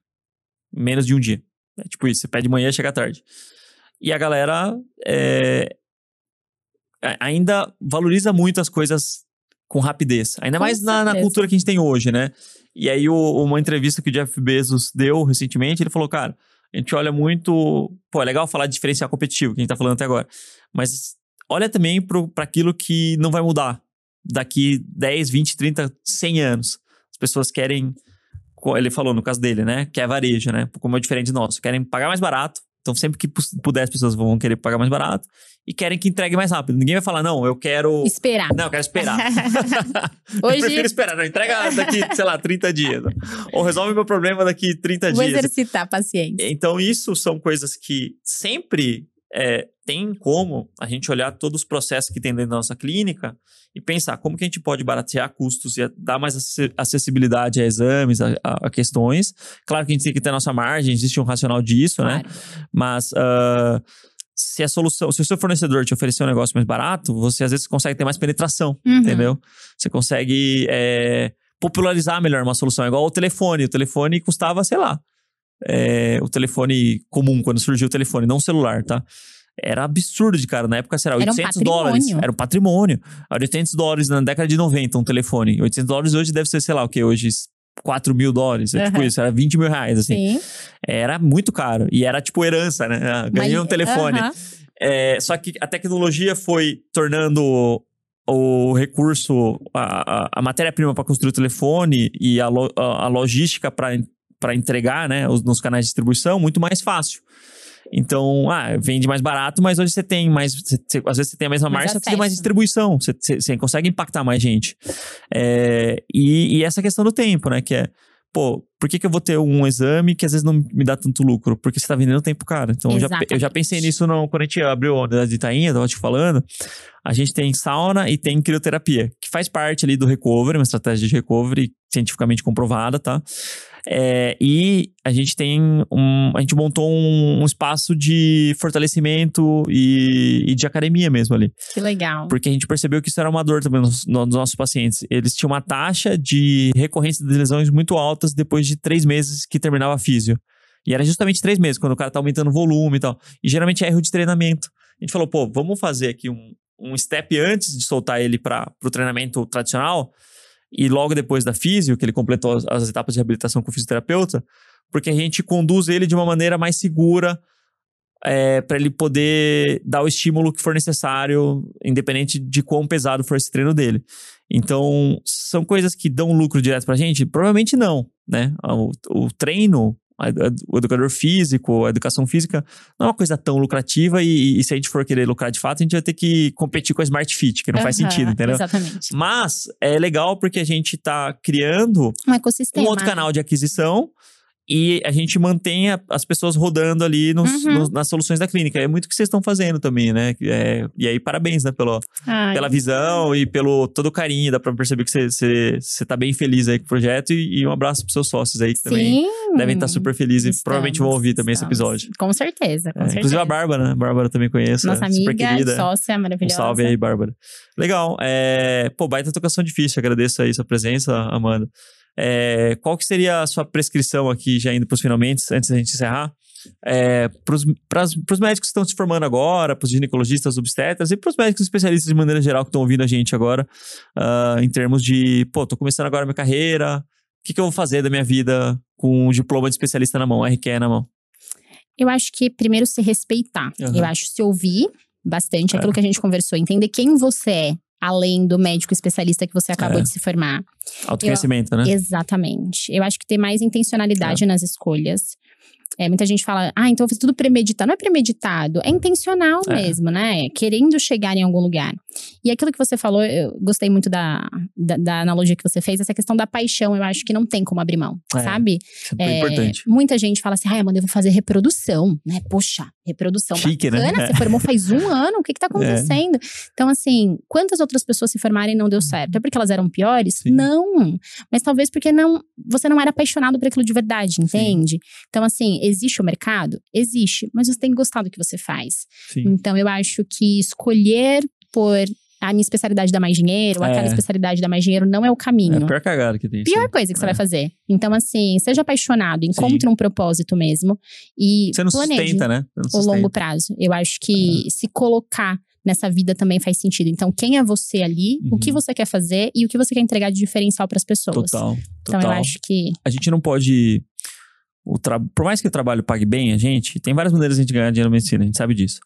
menos de um dia. É tipo isso, você pede de manhã e chega à tarde. E a galera é, ainda valoriza muito as coisas com rapidez. Ainda Com mais na, na cultura que a gente tem hoje, né? E aí, o- uma entrevista que o Jeff Bezos deu recentemente, ele falou, cara, a gente olha muito... Pô, é legal falar de diferencial competitivo, que a gente tá falando até agora. Mas olha também para aquilo que não vai mudar daqui 10, 20, 30, 100 anos. As pessoas querem... Ele falou no caso dele, né? Que é varejo, né? Como é diferente de nosso. Querem pagar mais barato. Então, sempre que puder, as pessoas vão querer pagar mais barato. E querem que entregue mais rápido. Ninguém vai falar, não, eu quero... Esperar. Não, eu quero esperar. <laughs> <laughs> eu Hoje- prefiro esperar. Não, entrega daqui, sei lá, 30 dias. Ou resolve meu problema daqui 30 Vou dias. exercitar a paciência. Então, isso são coisas que sempre é, tem como a gente olhar todos os processos que tem dentro da nossa clínica e pensar como que a gente pode baratear custos e dar mais ace- acessibilidade a exames, a, a- a questões. Claro que a gente tem que ter nossa margem, existe um racional disso, né? Claro. Mas ah, se a solução, se o seu fornecedor te oferecer um negócio mais barato, você às vezes consegue ter mais penetração, Uhum. entendeu? Você consegue é, popularizar melhor uma solução. É igual o telefone. O telefone custava, sei lá, é, o telefone comum, quando surgiu o telefone, não o celular, tá? Era absurdo de cara. Na época, será Era um 800 dólares. Era um patrimônio. Era 800 dólares na década de 90, um telefone. 800 dólares hoje deve ser, sei lá, o que? Hoje 4 mil dólares. É tipo isso, era 20 mil reais, assim. Sim. Era muito caro. E era tipo herança, né? Ah, Ganhei Mas- um telefone. Aham. É, só que a tecnologia foi tornando o recurso, a, a- a matéria-prima para construir o telefone e a, lo- a logística para entregar né, os, nos canais de distribuição muito mais fácil. Então, ah, vende mais barato, mas hoje você tem mais. você- você- às vezes você tem a mesma marca, você tem mais distribuição. Você, você- consegue impactar mais gente. É, e, e essa questão do tempo, né? Que é, pô, por que, que eu vou ter um exame que às vezes não me dá tanto lucro? Porque você tá vendendo tempo, cara. Então, eu já, eu já pensei nisso no, quando a gente abriu a unidade de Itainha, tava te falando. A gente tem sauna e tem crioterapia, que faz parte ali do recovery, uma estratégia de recovery cientificamente comprovada, tá? É, e a gente tem um. A gente montou um, um espaço de fortalecimento e, e de academia mesmo ali. Que legal. Porque a gente percebeu que isso era uma dor também nos, no- nos nossos pacientes. Eles tinham uma taxa de recorrência de lesões muito altas depois de três meses que terminava a físio. E era justamente três meses, quando o cara tá aumentando o volume e tal. E geralmente é erro de treinamento. A gente falou, pô, vamos fazer aqui um, um step antes de soltar ele para o treinamento tradicional e logo depois da físio, que ele completou as, as etapas de reabilitação com o fisioterapeuta, porque a gente conduz ele de uma maneira mais segura para ele poder dar o estímulo que for necessário, independente de quão pesado for esse treino dele. Então, são coisas que dão lucro direto pra gente? Provavelmente não, né? O, o treino, o educador físico, a educação física, não é uma coisa tão lucrativa e, e, se a gente for querer lucrar de fato, a gente vai ter que competir com a Smart Fit, que não uhum, faz sentido, entendeu? Exatamente. Mas é legal porque a gente está criando um, um outro canal de aquisição e a gente mantém as pessoas rodando ali nos, uhum. nos, nas soluções da clínica. É muito o que vocês estão fazendo também, né? É, e aí, parabéns, né? Pelo, pela visão e pelo todo o carinho. Dá pra perceber que você, você, você tá bem feliz aí com o projeto. E, e um abraço pros seus sócios aí que Sim, também devem estar tá super felizes estamos, e provavelmente vão ouvir também estamos. esse episódio. Com certeza, com é, certeza. Inclusive a Bárbara, né? A Bárbara também conheço. Nossa é, amiga, super querida. sócia maravilhosa. Um salve aí, Bárbara. Legal. É, pô, baita tocação difícil. Agradeço aí sua presença, Amanda. É, qual que seria a sua prescrição aqui, já indo para os finalmente, antes da gente encerrar? É, para os médicos que estão se formando agora, para os ginecologistas, obstetras e para os médicos especialistas de maneira geral que estão ouvindo a gente agora, uh, em termos de, pô, tô começando agora a minha carreira, o que, que eu vou fazer da minha vida com um diploma de especialista na mão, RQE na mão? Eu acho que primeiro se respeitar. Uhum. Eu acho se ouvir bastante é. aquilo que a gente conversou, entender quem você é, além do médico especialista que você acabou é. de se formar. Autoconhecimento, eu, né? Exatamente. Eu acho que ter mais intencionalidade é. nas escolhas. É, muita gente fala, ah, então eu fiz tudo premeditado. Não é premeditado, é intencional é. mesmo, né? Querendo chegar em algum lugar. E aquilo que você falou, eu gostei muito da, da, da, analogia que você fez, essa questão da paixão, eu acho que não tem como abrir mão, é, sabe? É, é importante. Muita gente fala assim, ai, Amanda, eu vou fazer reprodução, né? Poxa, reprodução Chique, né? bacana, <laughs> né? você formou faz um ano, o que que tá é. acontecendo? Então, assim, quantas outras pessoas se formarem e não deu certo? É porque elas eram piores? Sim. Não. Mas talvez porque não, você não era apaixonado por aquilo de verdade, entende? Sim. Então, assim, existe o mercado? Existe, mas você tem que gostar do que você faz. Sim. Então, eu acho que escolher por a minha especialidade dá mais dinheiro, é. aquela especialidade dá mais dinheiro, não é o caminho. É a pior cagada que tem. Pior sim. coisa que você é. vai fazer. Então, assim, seja apaixonado, encontre sim. um propósito mesmo e você não planeje sustenta, né? Não sustenta. o longo prazo. Eu acho que é. se colocar nessa vida também faz sentido. Então, quem é você ali, uhum. o que uhum. você quer fazer e o que você quer entregar de diferencial para as pessoas. Total, total. Então, eu acho que a gente não pode o tra... por mais que o trabalho pague bem a gente, tem várias maneiras de a gente ganhar dinheiro na medicina, a gente sabe disso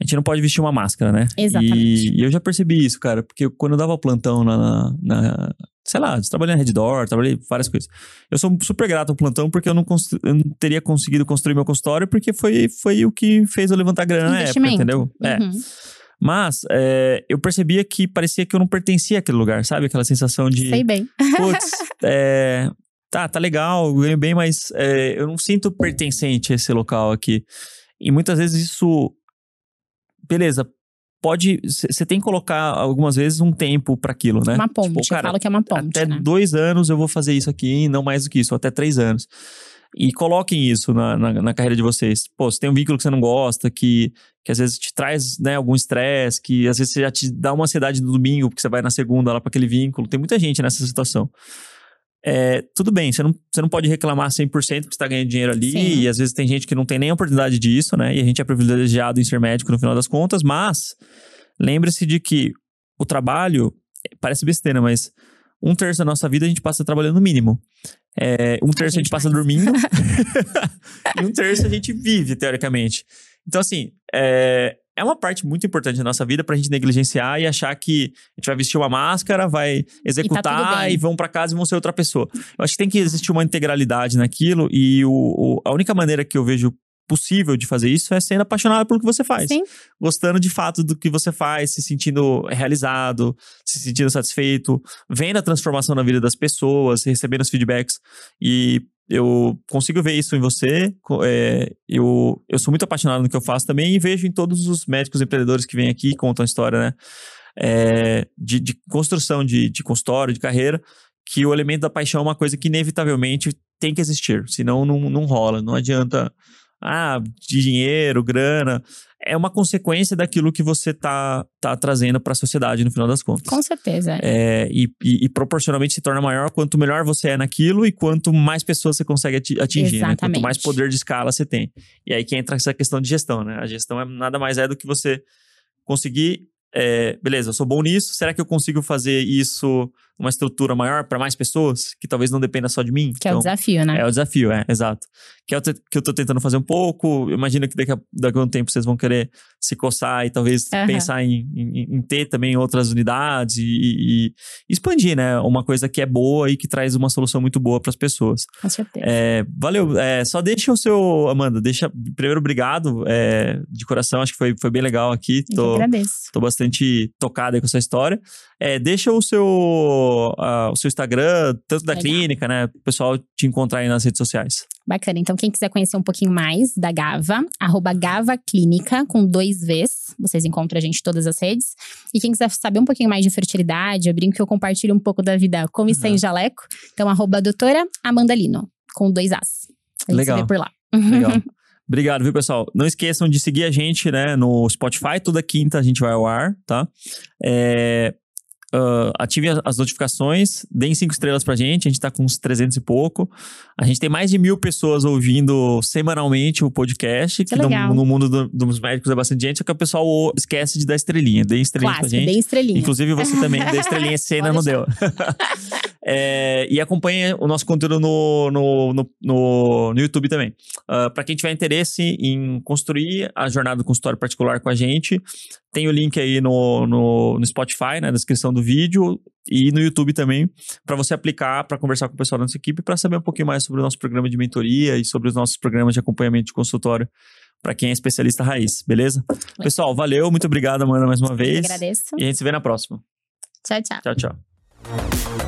a gente não pode vestir uma máscara, né? Exatamente. E, e eu já percebi isso, cara, porque quando eu dava plantão na, na, sei lá, trabalhei na Redditor, trabalhei várias coisas. Eu sou super grato ao plantão porque eu não, eu não, teria conseguido construir meu consultório porque foi, foi o que fez eu levantar grana na época, entendeu? É. Uhum. É. Mas é, eu percebia que parecia que eu não pertencia àquele lugar, sabe? Aquela sensação de. Sei bem. Putz, <laughs> é, tá, tá legal, ganho bem, mas é, eu não sinto pertencente a esse local aqui. E muitas vezes isso beleza, pode. Você tem que colocar algumas vezes um tempo para aquilo, né? Uma ponte. Tipo, cara, eu falo que é uma ponte. Até né? dois anos eu vou fazer isso aqui, não mais do que isso, até três anos. E coloquem isso na, na, na, carreira de vocês. Pô, você tem um vínculo que você não gosta, que, que às vezes te traz né, algum estresse, que às vezes você já te dá uma ansiedade no domingo, porque você vai na segunda lá para aquele vínculo. Tem muita gente nessa situação é, tudo bem, você não, você não pode reclamar 100% porque você está ganhando dinheiro ali, Sim. e às vezes tem gente que não tem nem a oportunidade disso, né? E a gente é privilegiado em ser médico no final das contas, mas lembre-se de que o trabalho, parece besteira, mas um terço da nossa vida a gente passa trabalhando no mínimo. É, um terço a gente, a gente passa dormindo, <laughs> <laughs> e um terço a gente vive, teoricamente. Então, assim, é, é uma parte muito importante da nossa vida pra gente negligenciar e achar que a gente vai vestir uma máscara, vai executar e, tá e vão para casa e vão ser outra pessoa. Eu acho que tem que existir uma integralidade naquilo e o, o, a única maneira que eu vejo possível de fazer isso é sendo apaixonado pelo que você faz. Sim. Gostando de fato do que você faz, se sentindo realizado, se sentindo satisfeito, vendo a transformação na vida das pessoas, recebendo os feedbacks. E eu consigo ver isso em você. É, eu, eu sou muito apaixonado no que eu faço também e vejo em todos os médicos empreendedores que vêm aqui e contam a história, né? É, de, de, construção de, de consultório, de carreira, que o elemento da paixão é uma coisa que inevitavelmente tem que existir, senão não, não rola. Não adianta ah, de dinheiro, grana, é uma consequência daquilo que você tá, tá trazendo para a sociedade no final das contas. Com certeza. É, e, e, e, proporcionalmente se torna maior quanto melhor você é naquilo e quanto mais pessoas você consegue atingir, né? Quanto mais poder de escala você tem. E aí que entra essa questão de gestão, né? A gestão é nada mais é do que você conseguir é, beleza, eu sou bom nisso, será que eu consigo fazer isso uma estrutura maior para mais pessoas, que talvez não dependa só de mim. Que é o desafio, né? É o desafio, é, exato. Que é o que eu tô tentando fazer um pouco. Imagino que daqui a, daqui a um tempo vocês vão querer se coçar e talvez Aham. pensar em, em- em ter também outras unidades e, e- expandir, né? Uma coisa que é boa e que traz uma solução muito boa para as pessoas. Com certeza. É, valeu. É, só deixa o seu. Amanda, deixa. Primeiro, obrigado é, de coração. Acho que foi, foi bem legal aqui. Eu Tô, agradeço. tô bastante tocado aí com essa história. É, deixa o seu, ah, o seu Instagram, tanto da Legal. clínica, né? O pessoal te encontrar aí nas redes sociais. Bacana. Então, quem quiser conhecer um pouquinho mais da Gava, arroba Gava Clínica, com dois Vs. Vocês encontram a gente em todas as redes. E quem quiser saber um pouquinho mais de fertilidade, eu brinco que eu compartilho um pouco da vida com e sem Uhum. jaleco. Então, arroba doutora Amanda Lino, com dois As. A gente Legal. se vê por lá. Legal. <laughs> Obrigado, viu, pessoal? Não esqueçam de seguir a gente, né, no Spotify. Toda quinta a gente vai ao ar, tá? É, ah, ativem as- notificações, deem cinco estrelas pra gente. A gente tá com uns 300 e pouco. A gente tem mais de mil pessoas ouvindo semanalmente o podcast, que, Que no, no mundo do- dos médicos é bastante gente, só que o pessoal esquece de dar estrelinha. Deem estrelinha pra Clássico, gente. bem estrelinha. Inclusive você também <laughs> deu estrelinha ainda não deu. É, e acompanhe o nosso conteúdo no, no, no, no, no YouTube também. Ah, para quem tiver interesse em construir a jornada do consultório particular com a gente, tem o link aí no, no, no Spotify, na descrição do vídeo, e no YouTube também, para você aplicar, para conversar com o pessoal da nossa equipe, para saber um pouquinho mais sobre o nosso programa de mentoria e sobre os nossos programas de acompanhamento de consultório. Para quem é especialista raiz, beleza? Pessoal, valeu, muito obrigado, Amanda, mais uma Eu vez. agradeço. E a gente se vê na próxima. Tchau, tchau. Tchau, tchau.